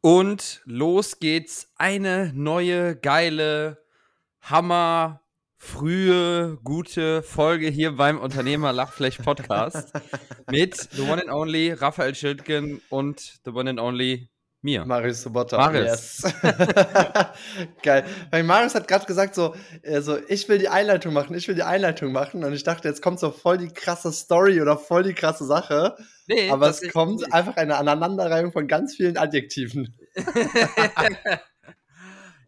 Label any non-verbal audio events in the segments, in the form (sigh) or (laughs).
Und los geht's. Eine neue, geile, Hammer, frühe, gute Folge hier beim Unternehmer Lachfläch Podcast (laughs) mit the one and only Raphael Schildgen und the one and only mir. Marius Sobotta. Marius. Yes. (laughs) Geil. Weil Marius hat gerade gesagt, so, also ich will die Einleitung machen, ich will die Einleitung machen. Und ich dachte, jetzt kommt so voll die krasse Story oder voll die krasse Sache. Nee, aber es kommt nicht. einfach eine Aneinanderreihung von ganz vielen Adjektiven. (laughs)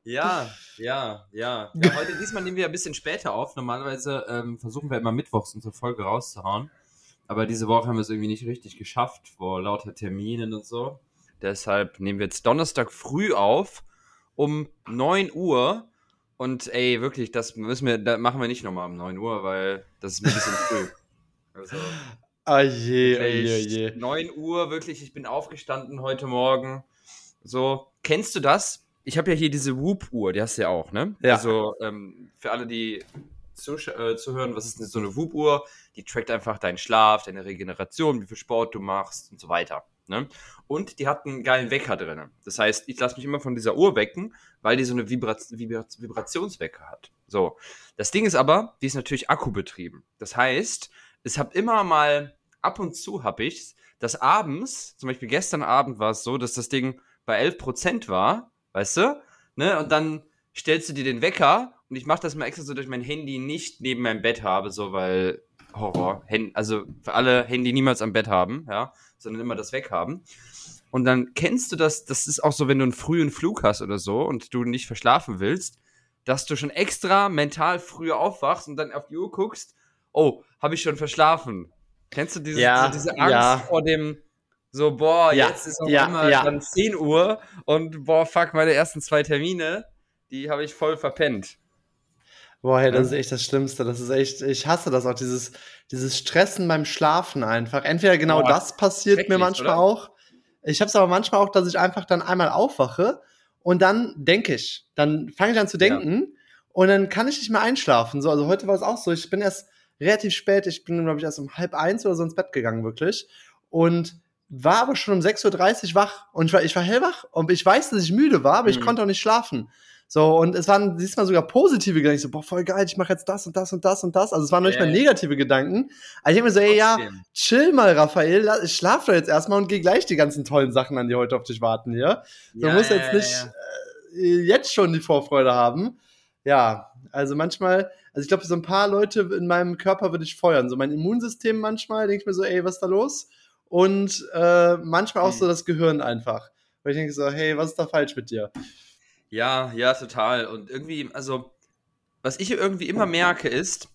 ja, ja, ja, ja. Heute, diesmal nehmen wir ein bisschen später auf. Normalerweise ähm, versuchen wir immer mittwochs unsere Folge rauszuhauen. Aber diese Woche haben wir es irgendwie nicht richtig geschafft, vor lauter Terminen und so. Deshalb nehmen wir jetzt Donnerstag früh auf um 9 Uhr. Und ey, wirklich, das müssen wir, da machen wir nicht nochmal um 9 Uhr, weil das ist ein bisschen früh. (laughs) Also, Oh je, oh je, Echt, je. 9 Uhr, wirklich, ich bin aufgestanden heute Morgen. So, kennst du das? Ich habe ja hier diese Whoop-Uhr, die hast du ja auch, ne? Ja. Also, ähm, für alle, die zusch- äh, zuhören, was ist denn so eine Whoop-Uhr? Die trackt einfach deinen Schlaf, deine Regeneration, wie viel Sport du machst und so weiter. Ne? Und die hat einen geilen Wecker drin. Das heißt, ich lasse mich immer von dieser Uhr wecken, weil die so eine Vibra Vibra Vibrationswecker hat. So. Das Ding ist aber, die ist natürlich akkubetrieben. Das heißt, es habe immer mal, ab und zu habe ich dass abends, zum Beispiel gestern Abend war es so, dass das Ding bei 11% war, weißt du? Ne? Und dann stellst du dir den Wecker und ich mache das mal extra so, dass ich mein Handy nicht neben meinem Bett habe, so weil Horror. Also für alle Handy niemals am Bett haben, ja, sondern immer das weghaben. Und dann kennst du das, das ist auch so, wenn du einen frühen Flug hast oder so und du nicht verschlafen willst, dass du schon extra mental früher aufwachst und dann auf die Uhr guckst, oh, habe ich schon verschlafen. Kennst du diese, Ja, so diese Angst ja. vor dem, so, boah, Ja, jetzt ist einmal ja. dann 10 Uhr und boah, fuck, meine ersten zwei Termine, die habe ich voll verpennt. Boah, hey, das Ja. ist echt das Schlimmste. Das ist echt, ich hasse das auch, dieses, dieses Stressen beim Schlafen einfach. Entweder genau Boah, das passiert mir manchmal oder? auch. Ich habe es aber manchmal auch, dass ich einfach dann einmal aufwache und dann denke ich. Dann fange ich an zu Ja. denken und dann kann ich nicht mehr einschlafen. So, also heute war es auch so. Ich bin erst relativ spät, ich bin, glaube ich, erst um halb eins oder so ins Bett gegangen, wirklich. Und war aber schon um 6.30 Uhr wach. Und ich war, ich war hellwach und ich weiß, dass ich müde war, aber ich Mhm. konnte auch nicht schlafen. So, und es waren diesmal sogar positive Gedanken. Ich so, boah, voll geil, ich mache jetzt das und das und das und das. Also es waren noch nicht mal negative Gedanken. Aber ich denke mir so, ey, ja, chill mal, Raphael, la- schlaf doch jetzt erstmal und geh gleich die ganzen tollen Sachen an, die heute auf dich warten hier. Du Ja, musst ja, jetzt nicht ja. Äh, jetzt schon die Vorfreude haben. Ja, also manchmal, also ich glaube, so ein paar Leute in meinem Körper würde ich feuern. So mein Immunsystem manchmal, denke ich mir so, ey, was ist da los? Und äh, manchmal auch Hm. so das Gehirn einfach. Weil ich denke so, hey, was ist da falsch mit dir? Ja, ja, total. Und irgendwie, also, was ich irgendwie immer merke, ist,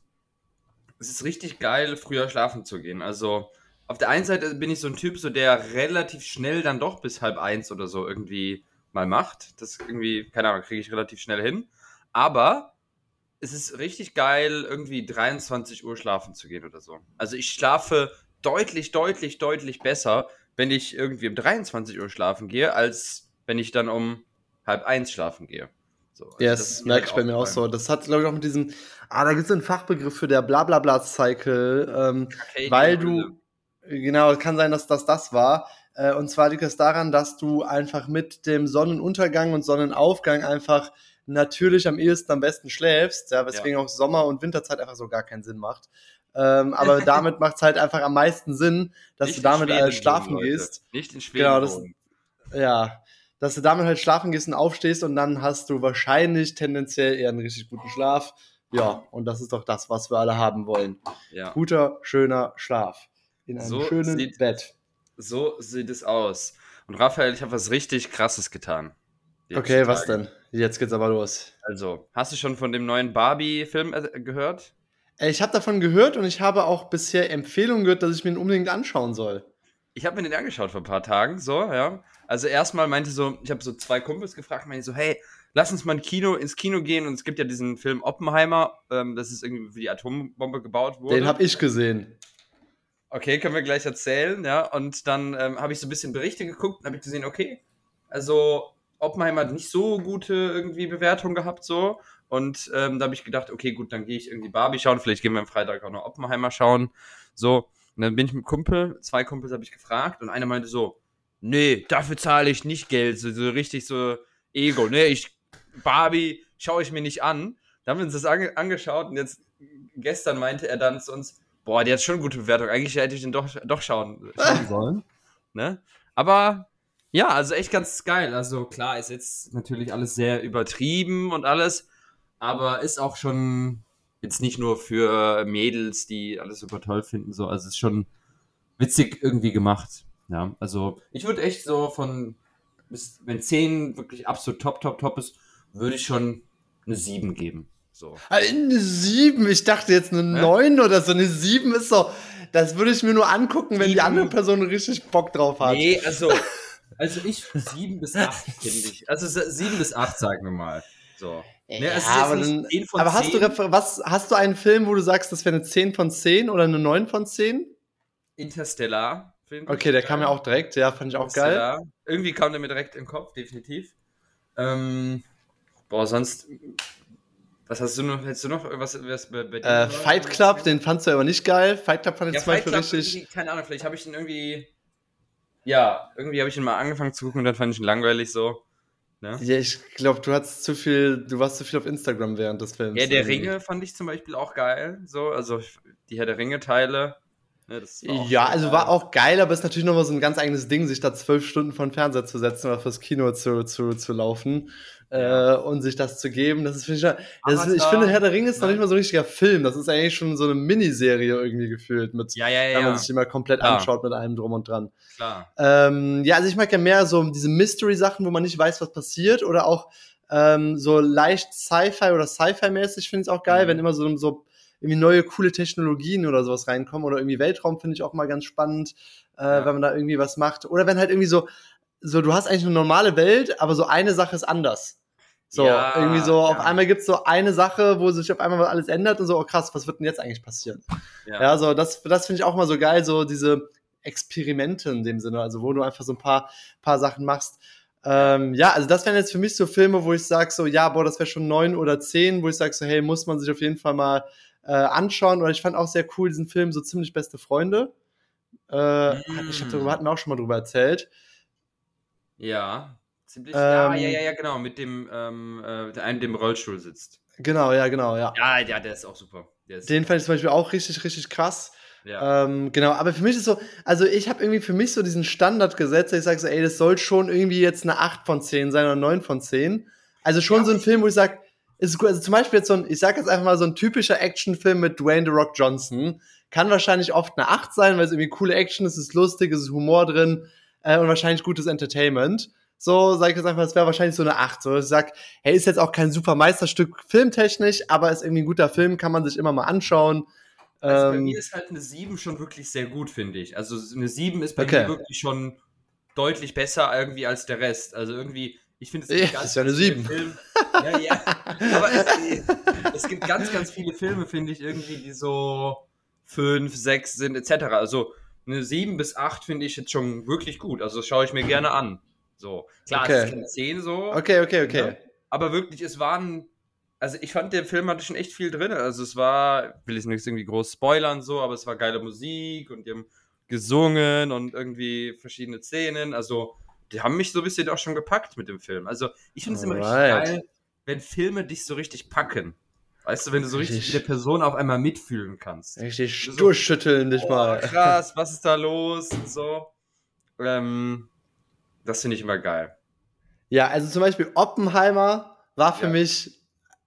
es ist richtig geil, früher schlafen zu gehen. Also, auf der einen Seite bin ich so ein Typ, so der relativ schnell dann doch bis halb eins oder so irgendwie mal macht. Das irgendwie, keine Ahnung, kriege ich relativ schnell hin. Aber es ist richtig geil, irgendwie 23 Uhr schlafen zu gehen oder so. Also, ich schlafe deutlich, deutlich, deutlich besser, wenn ich irgendwie um 23 Uhr schlafen gehe, als wenn ich dann um halb eins schlafen gehe. So, also Ja, das das merke ich bei mir auch so. Das hat, glaube ich, auch mit diesem, ah, da gibt es einen Fachbegriff für der Blablabla-Cycle, ähm, Circadian weil du, genau, es kann sein, dass das das war. Äh, und zwar liegt es daran, dass du einfach mit dem Sonnenuntergang und Sonnenaufgang einfach natürlich am ehesten am besten schläfst, ja, weswegen auch Sommer- und Winterzeit einfach so gar keinen Sinn macht. Ähm, aber (laughs) damit macht es halt einfach am meisten Sinn, dass Nicht du damit äh, schlafen Leute. gehst. Nicht in Schweden. Genau, das-. Ja, dass du damit halt schlafen gehst und aufstehst und dann hast du wahrscheinlich tendenziell eher einen richtig guten Schlaf. Ja, und das ist doch das, was wir alle haben wollen. ja. Guter, schöner Schlaf. In einem So schönen sieht- Bett. So sieht es aus. Und Raphael, ich habe was richtig Krasses getan. Okay, was denn? Jetzt geht's aber los. Also, hast du schon von dem neuen Barbie-Film äh, gehört? Äh, Ich habe davon gehört und ich habe auch bisher Empfehlungen gehört, dass ich mir ihn unbedingt anschauen soll. Ich habe mir den angeschaut vor ein paar Tagen, so, ja. Also erstmal meinte so, ich habe so zwei Kumpels gefragt, meinte so, hey, lass uns mal Kino, ins Kino gehen und es gibt ja diesen Film Oppenheimer, ähm, das ist irgendwie für die Atombombe gebaut wurde. Den habe ich gesehen. Okay, können wir gleich erzählen, ja. Und dann ähm, habe ich so ein bisschen Berichte geguckt und habe ich gesehen, okay, also Oppenheimer hat nicht so gute irgendwie Bewertungen gehabt, so. Und ähm, da habe ich gedacht, okay, gut, dann gehe ich irgendwie Barbie schauen, vielleicht gehen wir am Freitag auch noch Oppenheimer schauen. So. Und dann bin ich mit Kumpel, zwei Kumpels habe ich gefragt und einer meinte so, nee, dafür zahle ich nicht Geld. So, so richtig so Ego. Nee, ich, Barbie schaue ich mir nicht an. Da haben wir uns das ange angeschaut und jetzt gestern meinte er dann zu uns, boah, die hat schon gute Bewertung. Eigentlich hätte ich den doch, doch schauen, (laughs) schauen sollen. Ne? Aber ja, also echt ganz geil. Also klar, ist jetzt natürlich alles sehr übertrieben und alles, aber ist auch schon jetzt nicht nur für Mädels, die alles super toll finden, so, also ist schon witzig irgendwie gemacht. Ja, also ich würde echt so von, bis, wenn 10 wirklich absolut top, top, top ist, würde ich schon eine 7 geben. So. Eine 7? Ich dachte jetzt eine ja? 9 oder so. Eine 7 ist so, das würde ich mir nur angucken, wenn 7. die andere Person richtig Bock drauf hat. Nee, also, (laughs) also ich 7 bis 8 finde ich. Also 7 bis 8, sagen wir mal. So. Ne, ja, aber, dann, aber hast, du, was, hast du einen Film, wo du sagst, das wäre eine 10 von 10 oder eine 9 von 10? Interstellar. Okay, der geil. kam ja auch direkt, ja, fand ich auch geil. Irgendwie kam der mir direkt im Kopf, definitiv. Ähm, boah, sonst. Was hast du noch? Hättest du noch irgendwas was bei, bei äh, Fight Club, den fandst du aber nicht geil. Fight Club fand ich ja, zum Beispiel richtig. Keine Ahnung, vielleicht habe ich ihn irgendwie. Ja, irgendwie habe ich ihn mal angefangen zu gucken und dann fand ich ihn langweilig so. Ne? Ja, ich glaube, du hast zu viel, du warst zu viel auf Instagram während des Films. Ja, der Ringe fand ich zum Beispiel auch geil. So, also die Herr der Ringe-Teile Ne, ja, also war auch geil, aber ist natürlich nochmal so ein ganz eigenes Ding, sich da zwölf Stunden vor den Fernseher zu setzen oder fürs Kino zu, zu, zu laufen ja. äh, und sich das zu geben. Das ist, finde ich, das ist, ich finde, Herr der Ringe ist noch nicht mal so ein richtiger Film. Das ist eigentlich schon so eine Miniserie irgendwie gefühlt, mit, ja, ja, ja. wenn man sich immer komplett Klar. anschaut mit allem drum und dran. Klar. Ähm, ja, also ich mag ja mehr so diese Mystery-Sachen, wo man nicht weiß, was passiert oder auch ähm, so leicht Sci-Fi oder Sci-Fi-mäßig finde ich auch geil, mhm. wenn immer so, so irgendwie neue coole Technologien oder sowas reinkommen oder irgendwie Weltraum finde ich auch mal ganz spannend, äh, ja. wenn man da irgendwie was macht. Oder wenn halt irgendwie so, so du hast eigentlich eine normale Welt, aber so eine Sache ist anders. So, ja, irgendwie so, ja. auf einmal gibt's so eine Sache, wo sich auf einmal alles ändert und so, oh krass, was wird denn jetzt eigentlich passieren? Ja, ja so, das, das finde ich auch mal so geil, so diese Experimente in dem Sinne, also wo du einfach so ein paar, paar Sachen machst. Ähm, ja, also das wären jetzt für mich so Filme, wo ich sage so, ja, boah, das wäre schon neun oder zehn, wo ich sage so, hey, muss man sich auf jeden Fall mal äh, anschauen. Oder ich fand auch sehr cool diesen Film, so ziemlich beste Freunde. Äh, mm. Ich habe darüber hatten wir auch schon mal drüber erzählt. Ja, ziemlich. Ähm, ja, ja, ja, genau, mit dem, ähm, äh, der einem, dem Rollstuhl sitzt. Genau, ja, genau, ja. Ja, ja, der ist auch super. Ist Den fand ich zum Beispiel auch richtig, richtig krass. Ja. Ähm, genau, aber für mich ist so, also ich habe irgendwie für mich so diesen Standard gesetzt, ich sage so, ey, das soll schon irgendwie jetzt eine 8 von 10 sein oder 9 von 10. Also schon ja. so ein Film, wo ich sage, ist gut. Also zum Beispiel jetzt so ein, ich sag jetzt einfach mal so ein typischer Actionfilm mit Dwayne The Rock Johnson. Kann wahrscheinlich oft eine 8 sein, weil es irgendwie coole Action ist, es ist lustig, es ist Humor drin äh, und wahrscheinlich gutes Entertainment. So, sage ich jetzt einfach, es wäre wahrscheinlich so eine 8. So, ich sag, hey, ist jetzt auch kein super Meisterstück filmtechnisch, aber ist irgendwie ein guter Film, kann man sich immer mal anschauen. Also bei ähm, mir ist halt eine 7 schon wirklich sehr gut, finde ich. Also eine 7 ist bei okay. mir wirklich schon deutlich besser irgendwie als der Rest. Also irgendwie, ich finde es ja, ist ja eine 7. (laughs) Ja, ja. Aber es, es, gibt ganz, ganz viele Filme, finde ich, irgendwie, die so 5, 6 sind, etc. Also eine 7 bis 8 finde ich jetzt schon wirklich gut. Also das schaue ich mir gerne an. So. Klar, okay. es ist eine 10 so. Okay, okay, okay. Ne? Aber wirklich, es waren. Also ich fand, der Film hatte schon echt viel drin. Also es war, will ich nicht irgendwie groß spoilern so, aber es war geile Musik und die haben gesungen und irgendwie verschiedene Szenen. Also die haben mich so ein bisschen auch schon gepackt mit dem Film. Also ich finde es immer richtig geil, wenn Filme dich so richtig packen. Weißt du, wenn du so richtig, richtig mit der Person auf einmal mitfühlen kannst. Richtig so, durchschütteln dich oh, mal. (laughs) Krass, was ist da los und so. Ähm, das finde ich immer geil. Ja, also zum Beispiel Oppenheimer war für ja. mich,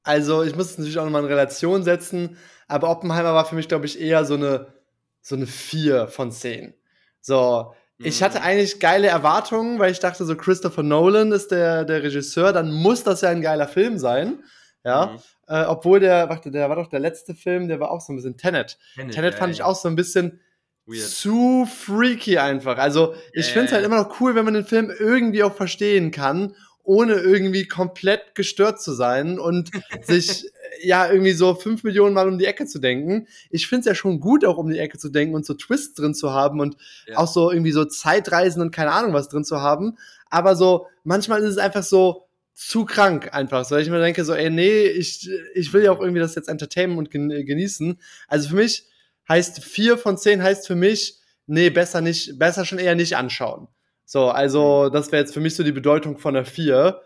also ich muss es natürlich auch nochmal in Relation setzen, aber Oppenheimer war für mich, glaube ich, eher so eine, so eine 4 von 10. So, ich hatte mhm. eigentlich geile Erwartungen, weil ich dachte, so Christopher Nolan ist der, der Regisseur, dann muss das ja ein geiler Film sein. Ja. Mhm. Äh, obwohl der, warte, der war doch der letzte Film, der war auch so ein bisschen Tenet. Tenet, Tenet fand ja, ich auch so ein bisschen Weird. zu freaky einfach. Also, ich yeah. finde es halt immer noch cool, wenn man den Film irgendwie auch verstehen kann, ohne irgendwie komplett gestört zu sein und (laughs) sich ja irgendwie so fünf Millionen Mal um die Ecke zu denken. Ich finde es ja schon gut, auch um die Ecke zu denken und so Twists drin zu haben und ja. auch so irgendwie so Zeitreisen und keine Ahnung was drin zu haben. Aber so, manchmal ist es einfach so zu krank einfach. So, ich mir denke so, ey, nee, ich, ich will ja auch irgendwie das jetzt entertainen und genießen. Also für mich heißt vier von zehn heißt für mich, nee, besser nicht, besser schon eher nicht anschauen. So, also das wäre jetzt für mich so die Bedeutung von der 4.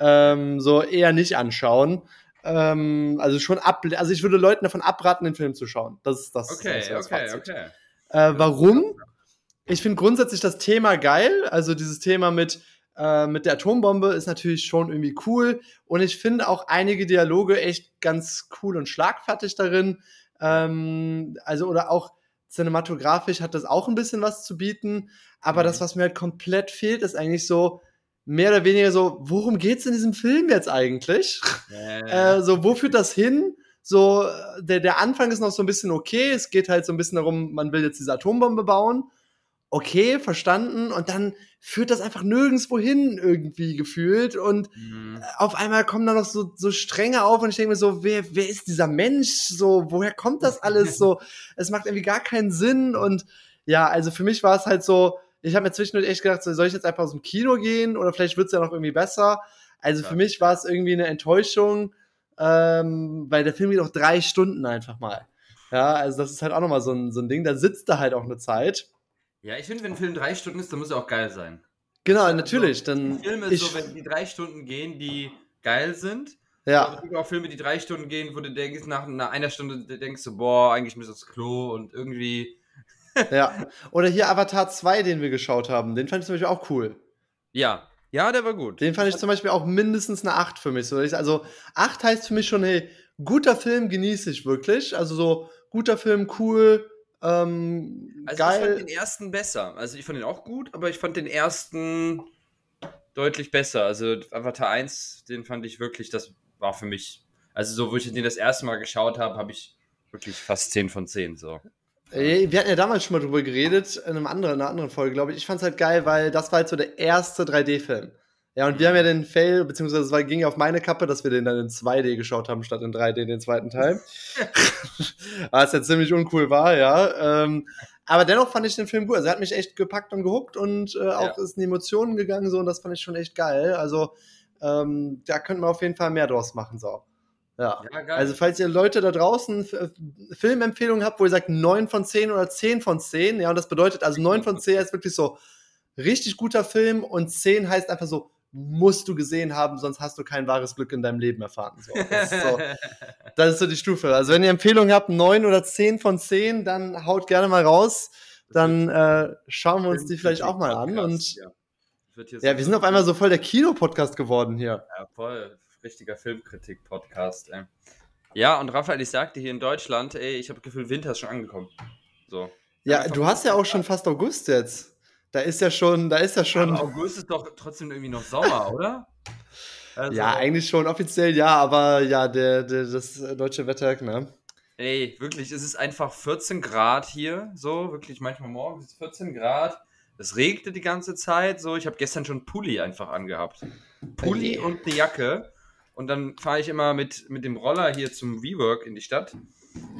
Ähm, so eher nicht anschauen. Ähm, also schon ab, also ich würde Leuten davon abraten, den Film zu schauen. Das ist das. Okay, das okay, okay. Äh, warum? Ich finde grundsätzlich das Thema geil. Also dieses Thema mit, äh, mit der Atombombe ist natürlich schon irgendwie cool. Und ich finde auch einige Dialoge echt ganz cool und schlagfertig darin. Ähm, also, oder auch cinematografisch hat das auch ein bisschen was zu bieten. Aber mhm. das, was mir halt komplett fehlt, ist eigentlich so, mehr oder weniger so, worum geht's in diesem Film jetzt eigentlich? Ja. Äh, so, wo führt das hin? So, der, der Anfang ist noch so ein bisschen okay. Es geht halt so ein bisschen darum, man will jetzt diese Atombombe bauen. Okay, verstanden. Und dann führt das einfach nirgendwo hin irgendwie gefühlt. Und mhm. auf einmal kommen da noch so, so Stränge auf und ich denke mir so, wer, wer ist dieser Mensch? So, woher kommt das alles? so, (laughs) es macht irgendwie gar keinen Sinn. Und ja, also für mich war es halt so, ich habe mir zwischendurch echt gedacht, soll ich jetzt einfach aus dem Kino gehen oder vielleicht wird es ja noch irgendwie besser. Also ja. für mich war es irgendwie eine Enttäuschung, ähm, weil der Film geht auch drei Stunden einfach mal. Ja, also das ist halt auch nochmal so ein, so ein Ding, da sitzt er halt auch eine Zeit. Ja, ich finde, wenn ein Film drei Stunden ist, dann muss er auch geil sein. Genau, also, natürlich. Dann ein Film ist ich, so, wenn die drei Stunden gehen, die geil sind. Ja. Es gibt auch Filme, die drei Stunden gehen, wo du denkst, nach, nach einer Stunde denkst du, boah, eigentlich muss das Klo und irgendwie ja. (laughs) Oder hier Avatar 2, den wir geschaut haben. Den fand ich zum Beispiel auch cool. Ja. Ja, der war gut. Den fand ich zum Beispiel auch mindestens eine 8 für mich. Also 8 heißt für mich schon, hey, guter Film genieße ich wirklich. Also so guter Film, cool, ähm, also geil. ich fand den ersten besser. Also ich fand den auch gut, aber ich fand den ersten deutlich besser. Also Avatar 1, den fand ich wirklich, das war für mich, also so, wo ich den das erste Mal geschaut habe, habe ich wirklich fast 10 von 10 so. Wir hatten ja damals schon mal drüber geredet, in, einem anderen, in einer anderen Folge, glaube ich. Ich fand es halt geil, weil das war halt so der erste 3D-Film. Ja, und wir haben ja den Fail, beziehungsweise es war, ging ja auf meine Kappe, dass wir den dann in 2D geschaut haben, statt in 3D, den zweiten Teil. (laughs) Was ja ziemlich uncool war, ja. Ähm, aber dennoch fand ich den Film gut. Also er hat mich echt gepackt und gehuckt und äh, auch ja. ist in Emotionen gegangen so und das fand ich schon echt geil. Also ähm, da könnten wir auf jeden Fall mehr draus machen, so. Ja. ja also, falls ihr Leute da draußen Filmempfehlungen habt, wo ihr sagt 9 von 10 oder 10 von 10, ja, und das bedeutet, also 9 von 10 ist wirklich so richtig guter Film und 10 heißt einfach so, musst du gesehen haben, sonst hast du kein wahres Glück in deinem Leben erfahren. So, das, ist so, (laughs) das ist so die Stufe. Also, wenn ihr Empfehlungen habt, 9 oder 10 von 10, dann haut gerne mal raus. Dann äh, schauen wir uns die vielleicht auch mal an. Und ja, ja wir sind auf einmal so voll der Kinopodcast geworden hier. Ja, voll richtiger Filmkritik-Podcast, ey. Ja, und Raphael, ich sagte hier in Deutschland, ey, ich habe das Gefühl, Winter ist schon angekommen. So. Ja, Einfach du hast ja auch schon fast August jetzt. Da ist ja schon, da ist ja schon. Aber August ist doch trotzdem irgendwie noch Sommer, (laughs) oder? Also, ja, eigentlich schon offiziell ja, aber ja, der, der, das deutsche Wetter, ne? Ey, wirklich, es ist einfach 14 Grad hier, so, wirklich manchmal morgens 14 Grad. Es regnet die ganze Zeit, so. Ich habe gestern schon Pulli einfach angehabt. Pulli hey. und eine Jacke. Und dann fahre ich immer mit, mit dem Roller hier zum WeWork in die Stadt.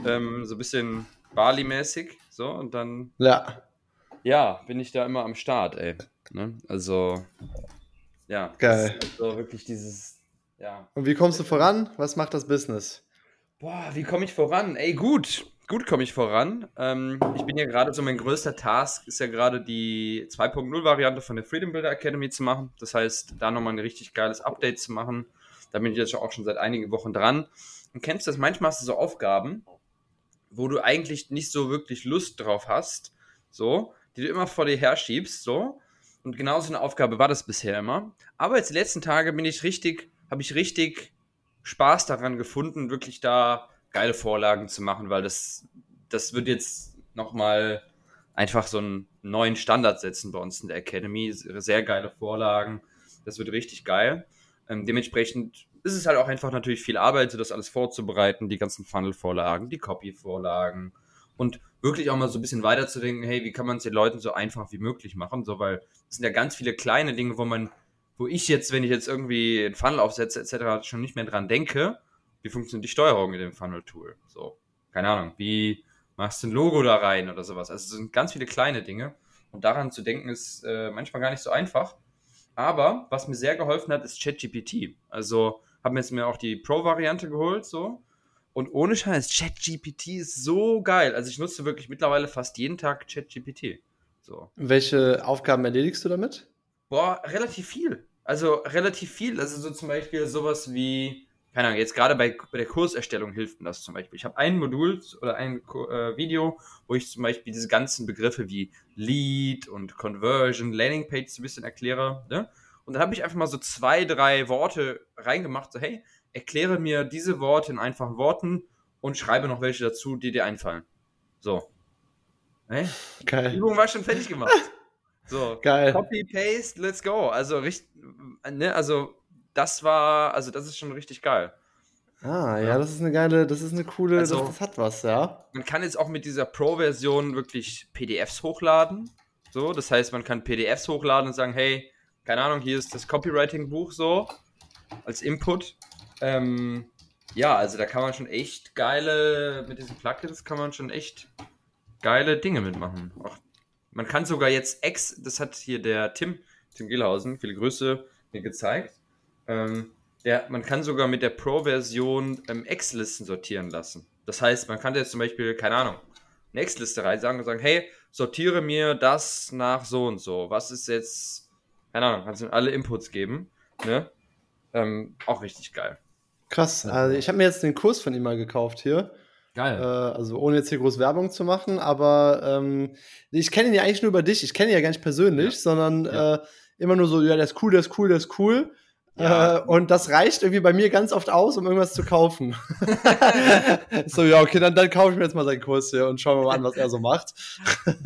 Ähm, so ein bisschen Bali-mäßig. So, und dann. Ja. Ja, bin ich da immer am Start, ey. Ne? Also. Ja. Geil. So wirklich dieses. Ja. Und wie kommst du voran? Was macht das Business? Boah, wie komme ich voran? Ey, gut. Gut komme ich voran. Ähm, ich bin ja gerade so, mein größter Task ist ja gerade die 2.0-Variante von der Freedom Builder Academy zu machen. Das heißt, da nochmal ein richtig geiles Update zu machen da bin ich jetzt auch schon seit einigen Wochen dran. Und kennst du das? Manchmal hast du so Aufgaben, wo du eigentlich nicht so wirklich Lust drauf hast, so, die du immer vor dir herschiebst, so. Und genauso eine Aufgabe war das bisher immer. Aber jetzt die letzten Tage bin ich richtig, habe ich richtig Spaß daran gefunden, wirklich da geile Vorlagen zu machen, weil das, das wird jetzt nochmal einfach so einen neuen Standard setzen bei uns in der Academy. Sehr geile Vorlagen. Das wird richtig geil. Ähm, dementsprechend ist es halt auch einfach natürlich viel Arbeit, so das alles vorzubereiten, die ganzen Funnel-Vorlagen, die Copy-Vorlagen und wirklich auch mal so ein bisschen weiterzudenken, hey, wie kann man es den Leuten so einfach wie möglich machen, so, weil es sind ja ganz viele kleine Dinge, wo man, wo ich jetzt, wenn ich jetzt irgendwie einen Funnel aufsetze, etc., schon nicht mehr dran denke, wie funktioniert die Steuerung in dem Funnel-Tool, so, keine Ahnung, wie machst du ein Logo da rein oder sowas, also es sind ganz viele kleine Dinge und daran zu denken ist äh, manchmal gar nicht so einfach, aber was mir sehr geholfen hat, ist ChatGPT. Also habe mir jetzt mir auch die Pro-Variante geholt, so. Und ohne Scheiß, ChatGPT ist so geil. Also ich nutze wirklich mittlerweile fast jeden Tag ChatGPT. So. Welche Aufgaben erledigst du damit? Boah, relativ viel. Also relativ viel. Also so zum Beispiel sowas wie, keine Ahnung, jetzt gerade bei, bei der Kurserstellung hilft mir das zum Beispiel. Ich habe ein Modul oder ein äh, Video, wo ich zum Beispiel diese ganzen Begriffe wie Lead und Conversion, Landing Page so ein bisschen erkläre. Ne? Und dann habe ich einfach mal so zwei, drei Worte reingemacht, so hey, erkläre mir diese Worte in einfachen Worten und schreibe noch welche dazu, die dir einfallen. So. Hey? Geil. Die Übung war schon fertig gemacht. So. (laughs) Geil. Copy, paste, let's go. Also, richtig, ne, also, das war, also, das ist schon richtig geil. Ah, ja, das ist eine geile, das ist eine coole, Also- das, das hat was, ja. Man kann jetzt auch mit dieser Pro-Version wirklich PDFs hochladen. So, das heißt, man kann PDFs hochladen und sagen, hey, keine Ahnung, hier ist das Copywriting-Buch so als Input. Ähm, ja, also da kann man schon echt geile, mit diesen Plugins kann man schon echt geile Dinge mitmachen. Auch, man kann sogar jetzt Ex, das hat hier der Tim, Tim Gilhausen, viele Grüße, mir gezeigt. Ähm, der, man kann sogar mit der Pro-Version ähm, Ex-Listen sortieren lassen. Das heißt, man kann jetzt zum Beispiel, keine Ahnung, eine Ex-Liste reinsagen und sagen, hey, sortiere mir das nach so und so. Was ist jetzt, keine Ahnung, kannst du alle Inputs geben. Ne? Ähm, auch richtig geil. Krass. Also ich habe mir jetzt den Kurs von ihm mal gekauft hier. Äh, Geil. also ohne jetzt hier groß Werbung zu machen, aber ähm, ich kenne ihn ja eigentlich nur über dich. Ich kenne ihn ja gar nicht persönlich, Ja. sondern Ja. Äh, immer nur so, ja, der ist cool, der ist cool, der ist cool. Ja. Äh, und das reicht irgendwie bei mir ganz oft aus, um irgendwas zu kaufen. (laughs) so, ja, okay, dann, dann kaufe ich mir jetzt mal seinen Kurs hier und schauen wir mal an, was er so macht. (laughs)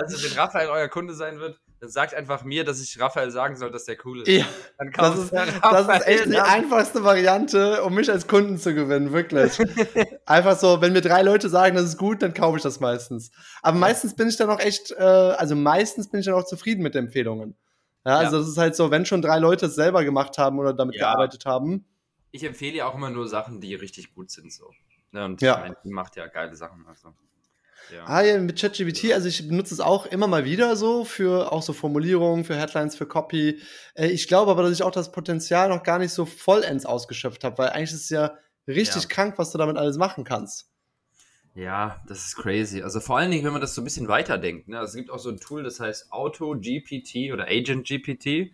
Also, wenn Raphael euer Kunde sein wird, dann sagt einfach mir, dass ich Raphael sagen soll, dass der cool ist. Ja, Dann das ist, das ist echt die einfachste Variante, um mich als Kunden zu gewinnen, wirklich. (laughs) Einfach so, wenn mir drei Leute sagen, das ist gut, dann kaufe ich das meistens. Aber meistens bin ich dann auch echt, äh, also meistens bin ich dann auch zufrieden mit den Empfehlungen. Ja, also das ist halt so, wenn schon drei Leute es selber gemacht haben oder damit Ja. gearbeitet haben. Ich empfehle ja auch immer nur Sachen, die richtig gut sind. So. Ne, und Ja. meine, die macht ja geile Sachen. Also. Ja. Ah ja, mit ChatGPT, also ich benutze es auch immer mal wieder so für auch so Formulierungen, für Headlines, für Copy. Äh, ich glaube aber, dass ich auch das Potenzial noch gar nicht so vollends ausgeschöpft habe, weil eigentlich ist es ja richtig Ja. krank, was du damit alles machen kannst. Ja, das ist crazy. Also vor allen Dingen, wenn man das so ein bisschen weiterdenkt. Ne? Also es gibt auch so ein Tool, das heißt Auto GPT oder Agent GPT.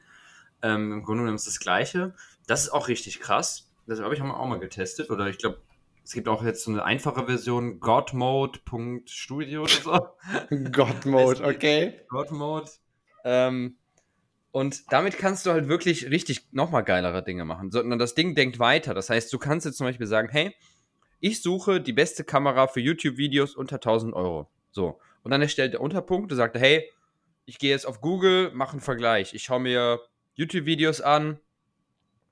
Ähm, Im Grunde genommen ist das gleiche. Das ist auch richtig krass. Das habe ich auch mal, getestet. Oder ich glaube, es gibt auch jetzt so eine einfache Version, godmode.studio oder so. (laughs) God-Mode, okay. God Mode. Ähm, und damit kannst du halt wirklich richtig nochmal geilere Dinge machen. Sondern das Ding denkt weiter. Das heißt, du kannst jetzt zum Beispiel sagen, hey, ich suche die beste Kamera für YouTube-Videos unter 1000 Euro. So. Und dann erstellt der Unterpunkt, du sagst, hey, ich gehe jetzt auf Google, mache einen Vergleich. Ich schaue mir YouTube-Videos an,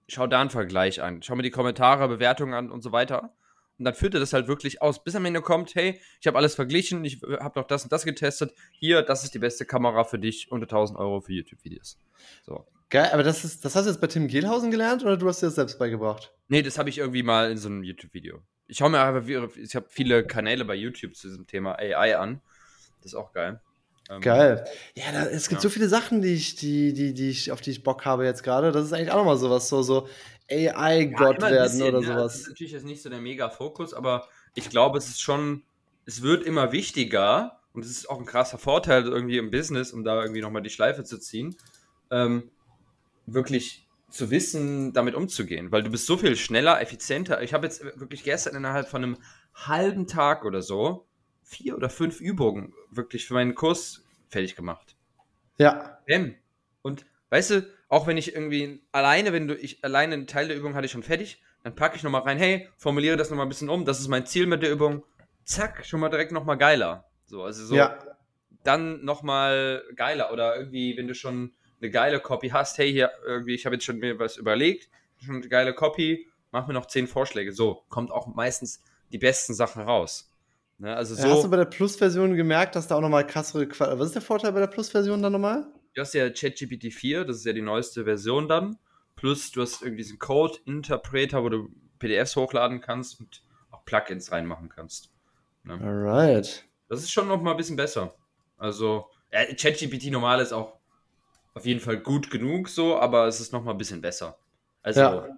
schau da einen Vergleich an, schau mir die Kommentare, Bewertungen an und so weiter. Und dann führt er das halt wirklich aus, bis am Ende kommt, hey, ich habe alles verglichen, ich habe noch das und das getestet. Hier, das ist die beste Kamera für dich, unter 1000 Euro für YouTube-Videos. So. Geil, aber das, ist, das hast du jetzt bei Tim Gehlhausen gelernt oder du hast dir das selbst beigebracht? Nee, das habe ich irgendwie mal in so einem YouTube-Video. Ich schaue mir aber, wie- ich habe viele Kanäle bei YouTube zu diesem Thema AI an. Das ist auch geil. Ähm, Geil. Ja, da, es gibt Ja. so viele Sachen, die ich, die, die, die ich, auf die ich Bock habe jetzt gerade. Das ist eigentlich auch nochmal sowas, so, so AI-Gott ein werden bisschen, oder ne? Das ist sowas. natürlich jetzt nicht so der Mega-Fokus, aber ich glaube, es ist schon, es wird immer wichtiger und es ist auch ein krasser Vorteil irgendwie im Business, um da irgendwie nochmal die Schleife zu ziehen, ähm, wirklich zu wissen, damit umzugehen, weil du bist so viel schneller, effizienter. Ich habe jetzt wirklich gestern innerhalb von einem halben Tag oder so vier oder fünf Übungen wirklich für meinen Kurs fertig gemacht. Ja. Und weißt du, auch wenn ich irgendwie alleine, wenn du, ich alleine einen Teil der Übung hatte ich schon fertig, dann packe ich nochmal rein, hey, formuliere das nochmal ein bisschen um, das ist mein Ziel mit der Übung. Zack, schon mal direkt nochmal geiler. So, also so, ja, dann nochmal geiler. Oder irgendwie, wenn du schon eine geile Copy hast, hey, hier, irgendwie, ich habe jetzt schon mir was überlegt, schon eine geile Copy, mach mir noch zehn Vorschläge. So, kommt auch meistens die besten Sachen raus. Ne, also so. Hast du bei der Plus-Version gemerkt, dass da auch nochmal krassere Qual Was ist der Vorteil bei der Plus-Version dann nochmal? Du hast ja ChatGPT 4, das ist ja die neueste Version dann. Plus du hast irgendwie diesen Code-Interpreter, wo du PDFs hochladen kannst und auch Plugins reinmachen kannst. Ne? Alright. Das ist schon noch mal ein bisschen besser. Also, ja, ChatGPT normal ist auch auf jeden Fall gut genug so, aber es ist noch mal ein bisschen besser. Also, Ja.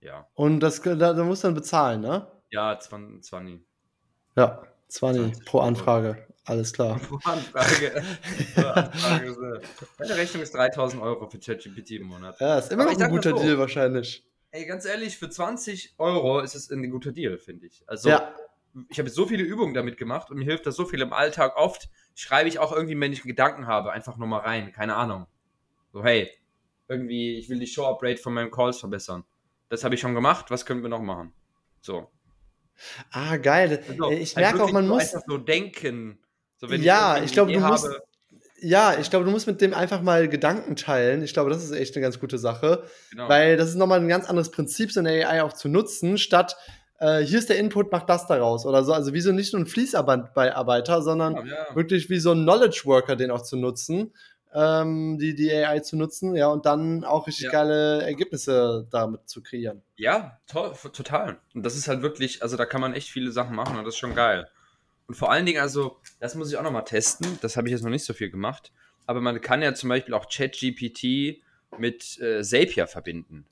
ja, Und das, da, da musst du dann bezahlen, ne? ja 20. 20. Ja, 20 20 pro Anfrage. Alles klar. Anfrage. (laughs) Anfrage. Meine Rechnung ist 3000 Euro für ChatGPT im Monat. Ja, ist immer noch ein guter so. Deal wahrscheinlich. Ey, ganz ehrlich, für 20 Euro ist es ein guter Deal, finde ich. Also, ja, ich habe so viele Übungen damit gemacht und mir hilft das so viel im Alltag. Oft schreibe ich auch irgendwie, wenn ich Gedanken habe, einfach nur mal rein. Keine Ahnung. So, hey, irgendwie, ich will die Show-Up-Rate von meinen Calls verbessern. Das habe ich schon gemacht, was können wir noch machen? So. ah, geil. Also, ich merke auch, wirklich man muss. So denken. So, Ja, irgendwie ich glaube, du musst- habe, Ja, ich glaube, du musst mit dem einfach mal Gedanken teilen. Ich glaube, das ist echt eine ganz gute Sache. genau. Weil das ist nochmal ein ganz anderes Prinzip, so eine AI auch zu nutzen, statt äh, hier ist der Input, mach das daraus oder so. Also wie so nicht nur ein Fließarbeiter, sondern ja, ja. wirklich wie so ein Knowledge Worker den auch zu nutzen, ähm, die, die AI zu nutzen, ja, und dann auch richtig Ja. geile Ergebnisse damit zu kreieren. Ja, to total. Und das ist halt wirklich, also da kann man echt viele Sachen machen und das ist schon geil. Und vor allen Dingen, also, das muss ich auch nochmal testen. Das habe ich jetzt noch nicht so viel gemacht. Aber man kann ja zum Beispiel auch ChatGPT mit äh, Zapier verbinden.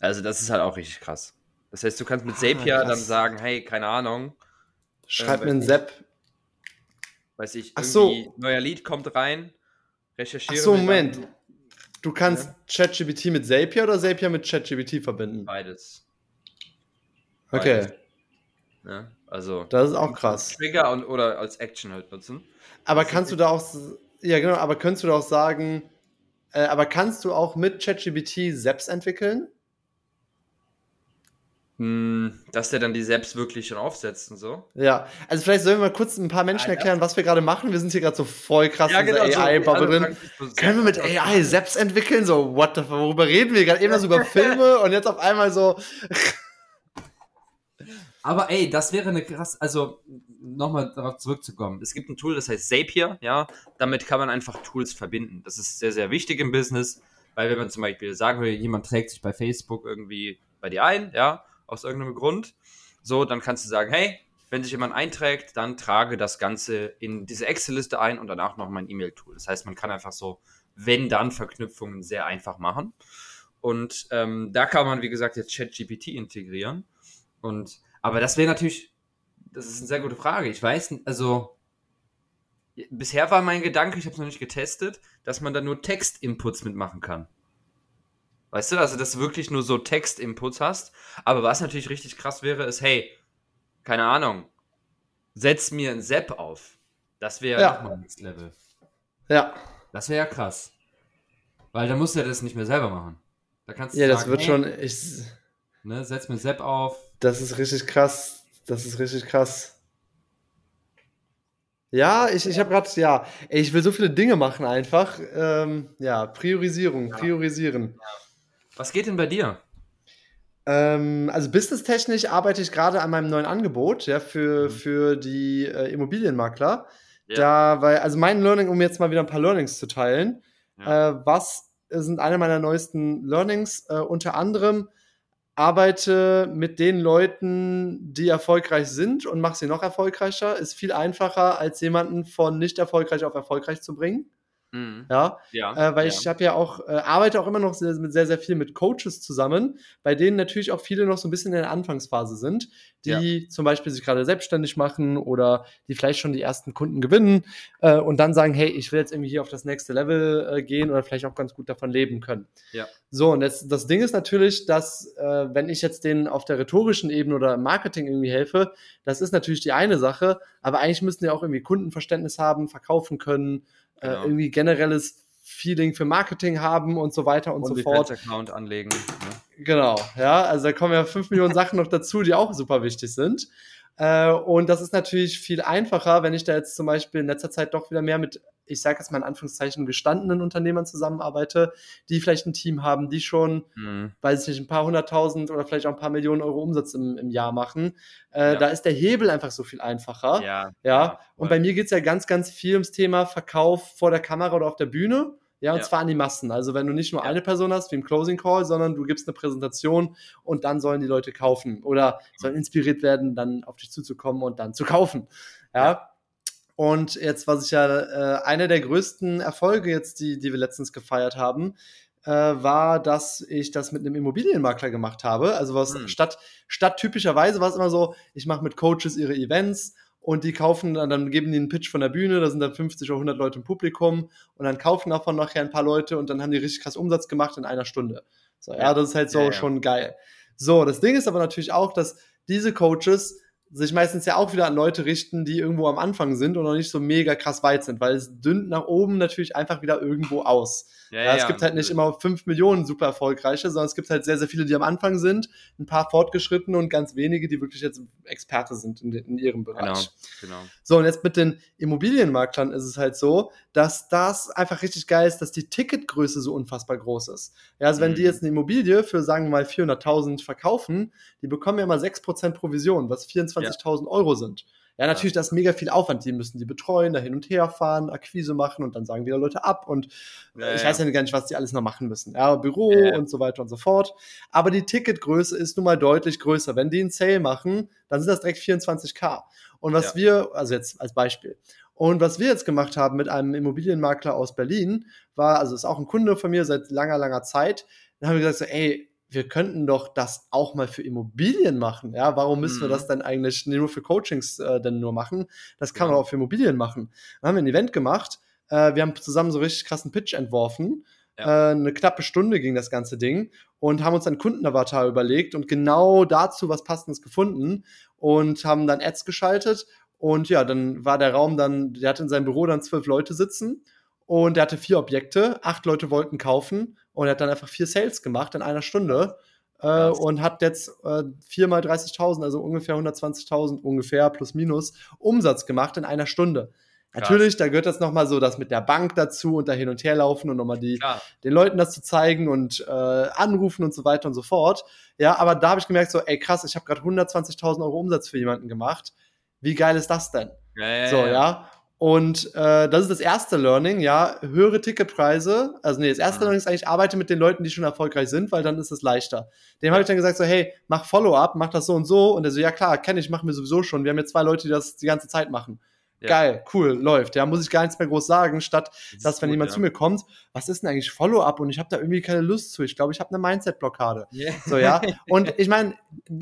Also, das ist halt auch richtig krass. Das heißt, du kannst mit Ah, Zapier krass. dann sagen, hey, keine Ahnung, Schreib Äh, mir einen Sepp. weiß ich, Ach so. neuer Lied kommt rein, recherchiere. so, mir dann Moment. Du kannst ChatGPT mit Zapier oder Zapier mit ChatGPT verbinden? Beides. Okay, Beides. Ne? Also, das ist auch krass. Trigger und, oder als Action halt nutzen. Aber Das kannst du da auch, ja genau, aber könntest du da auch sagen, äh, aber kannst du auch mit ChatGPT selbst entwickeln? Hm, dass der dann die selbst wirklich schon aufsetzt und so. Ja, also vielleicht sollen wir mal kurz ein paar Menschen Ah, ja. erklären, was wir gerade machen. Wir sind hier gerade so voll krass in genau, AI-Bubble drin. Können wir mit AI selbst entwickeln? So, what the fuck, worüber reden wir gerade? Eben so über Filme und jetzt auf einmal so, (laughs) Aber ey, das wäre eine krass, also nochmal darauf zurückzukommen. Es gibt ein Tool, das heißt Zapier, ja. Damit kann man einfach Tools verbinden. Das ist sehr, sehr wichtig im Business, weil wenn man zum Beispiel sagen will, jemand trägt sich bei Facebook irgendwie bei dir ein, ja, aus irgendeinem Grund, so, dann kannst du sagen, hey, wenn sich jemand einträgt, dann trage das Ganze in diese Excel-Liste ein und danach noch mein E-Mail-Tool. Das heißt, man kann einfach so, wenn dann Verknüpfungen sehr einfach machen. Und ähm, da kann man, wie gesagt, jetzt ChatGPT integrieren. Und aber das wäre natürlich, das ist eine sehr gute Frage. Ich weiß, also bisher war mein Gedanke, ich habe es noch nicht getestet, dass man da nur Text-Inputs mitmachen kann. Weißt du, also dass du wirklich nur so Text-Inputs hast. Aber was natürlich richtig krass wäre, ist, hey, keine Ahnung, setz mir ein Sepp auf. Das wäre Ja. nochmal Next Level. ja, Das wäre ja krass. Weil da musst du ja das nicht mehr selber machen. Da kannst du ja, das sagen, wird hey, schon, ich, Ne, setz mir Sepp auf. das ist richtig krass. Das ist richtig krass. Ja, ich, ich habe gerade, ja, ich will so viele Dinge machen einfach. Ähm, ja, Priorisierung, Ja. priorisieren. Was geht denn bei dir? Ähm, also businesstechnisch arbeite ich gerade an meinem neuen Angebot, ja, für, Mhm. für die äh, Immobilienmakler. Ja. Da, weil, also mein Learning, um jetzt mal wieder ein paar Learnings zu teilen, Ja. äh, was sind eine meiner neuesten Learnings? Äh, unter anderem arbeite mit den Leuten, die erfolgreich sind und mach sie noch erfolgreicher. Ist viel einfacher, als jemanden von nicht erfolgreich auf erfolgreich zu bringen. Mhm. Ja, Ja. äh, weil ja. ich habe ja auch, äh, arbeite auch immer noch sehr, sehr, sehr viel mit Coaches zusammen, bei denen natürlich auch viele noch so ein bisschen in der Anfangsphase sind, die zum Beispiel sich gerade selbstständig machen oder die vielleicht schon die ersten Kunden gewinnen äh, und dann sagen, hey, ich will jetzt irgendwie hier auf das nächste Level äh, gehen oder vielleicht auch ganz gut davon leben können. Ja. So, und jetzt, das Ding ist natürlich, dass äh, wenn ich jetzt denen auf der rhetorischen Ebene oder im Marketing irgendwie helfe, das ist natürlich die eine Sache, aber eigentlich müssen die auch irgendwie Kundenverständnis haben, verkaufen können, äh, Genau. irgendwie generelles Feeling für Marketing haben und so weiter und so fort. Account anlegen. Ne? Genau, ja, also da kommen ja fünf Millionen Sachen noch dazu, die auch super wichtig sind. Äh, und das ist natürlich viel einfacher, wenn ich da jetzt zum Beispiel in letzter Zeit doch wieder mehr mit, ich sage jetzt mal in Anführungszeichen, gestandenen Unternehmern zusammenarbeite, die vielleicht ein Team haben, die schon, Mhm. weiß ich nicht, ein paar hunderttausend oder vielleicht auch ein paar Millionen Euro Umsatz im, im Jahr machen. Äh, Ja. Da ist der Hebel einfach so viel einfacher. Ja. Ja, und bei mir geht's ja ganz, ganz viel ums Thema Verkauf vor der Kamera oder auf der Bühne. Ja, und Ja. zwar an die Massen. Also wenn du nicht nur Ja. eine Person hast, wie im Closing Call, sondern du gibst eine Präsentation und dann sollen die Leute kaufen oder sollen inspiriert werden, dann auf dich zuzukommen und dann zu kaufen. Ja. Und jetzt, was ich ja, äh, einer der größten Erfolge jetzt, die, die wir letztens gefeiert haben, äh, war, dass ich das mit einem Immobilienmakler gemacht habe. Also was Hm. statt, statt typischerweise war es immer so, ich mache mit Coaches ihre Events und die kaufen dann, dann geben die einen Pitch von der Bühne, da sind dann 50 oder 100 Leute im Publikum und dann kaufen davon nachher ein paar Leute und dann haben die richtig krass Umsatz gemacht in einer Stunde. So, ja, das ist halt so ja, ja. schon geil. So, das Ding ist aber natürlich auch, dass diese Coaches sich meistens ja auch wieder an Leute richten, die irgendwo am Anfang sind und noch nicht so mega krass weit sind, weil es dünnt nach oben natürlich einfach wieder irgendwo aus. Ja, ja, es gibt halt nicht immer fünf Millionen super erfolgreiche, sondern es gibt halt sehr, sehr viele, die am Anfang sind, ein paar fortgeschrittene und ganz wenige, die wirklich jetzt Experte sind in, in ihrem Bereich. Genau, genau. So, und jetzt mit den Immobilienmaklern ist es halt so, dass das einfach richtig geil ist, dass die Ticketgröße so unfassbar groß ist. Ja, also wenn mhm. die jetzt eine Immobilie für, sagen wir mal, 400.000 verkaufen, die bekommen ja mal 6% Provision, was 24.000 ja. Euro sind. Ja, natürlich, ja. das ist mega viel Aufwand. Die müssen die betreuen, da hin und her fahren, Akquise machen und dann sagen wieder Leute ab. Und ja, ich ja. weiß ja gar nicht, was die alles noch machen müssen. Ja, Büro und so weiter und so fort. Aber die Ticketgröße ist nun mal deutlich größer. Wenn die einen Sale machen, dann sind das direkt 24k. Und was wir, also jetzt als Beispiel, und was wir jetzt gemacht haben mit einem Immobilienmakler aus Berlin, war, also ist auch ein Kunde von mir seit langer, langer Zeit, dann haben wir gesagt, so, ey, wir könnten doch das auch mal für Immobilien machen. Ja, warum müssen mhm. wir das denn eigentlich nur für Coachings äh, denn nur machen? Das kann ja. man auch für Immobilien machen. Dann haben wir ein Event gemacht. Äh, wir haben zusammen so richtig krassen Pitch entworfen. Ja. Äh, eine knappe Stunde ging das ganze Ding und haben uns einen Kundenavatar überlegt und genau dazu was Passendes gefunden und haben dann Ads geschaltet. Und ja, dann war der Raum dann, der hatte in seinem Büro dann zwölf Leute sitzen und er hatte vier Objekte, acht Leute wollten kaufen und er hat dann einfach vier Sales gemacht in einer Stunde äh, und hat jetzt äh, viermal 30.000, also ungefähr 120.000 ungefähr plus minus Umsatz gemacht in einer Stunde. Krass. Natürlich, da gehört das nochmal so, das mit der Bank dazu und da hin und her laufen und nochmal die, den Leuten das zu zeigen und äh, anrufen und so weiter und so fort. Ja, aber da habe ich gemerkt, so, ey krass, ich habe gerade 120.000 Euro Umsatz für jemanden gemacht. Wie geil ist das denn? Ja, ja, so, ja. Und äh, das ist das erste Learning, ja, höhere Ticketpreise. Also nee, das erste mhm. Learning ist eigentlich, arbeite mit den Leuten, die schon erfolgreich sind, weil dann ist es leichter. Dem habe ich dann gesagt, so, hey, mach Follow-up, mach das so und so. Und er so, ja klar, kenne ich, machen wir sowieso schon. Wir haben jetzt zwei Leute, die das die ganze Zeit machen. Ja. Geil, cool, läuft. Ja, muss ich gar nichts mehr groß sagen, statt das dass, wenn gut, jemand ja. zu mir kommt, was ist denn eigentlich Follow-up und ich habe da irgendwie keine Lust zu. Ich glaube, ich habe eine Mindset-Blockade. Yeah. So, ja. Und ich meine,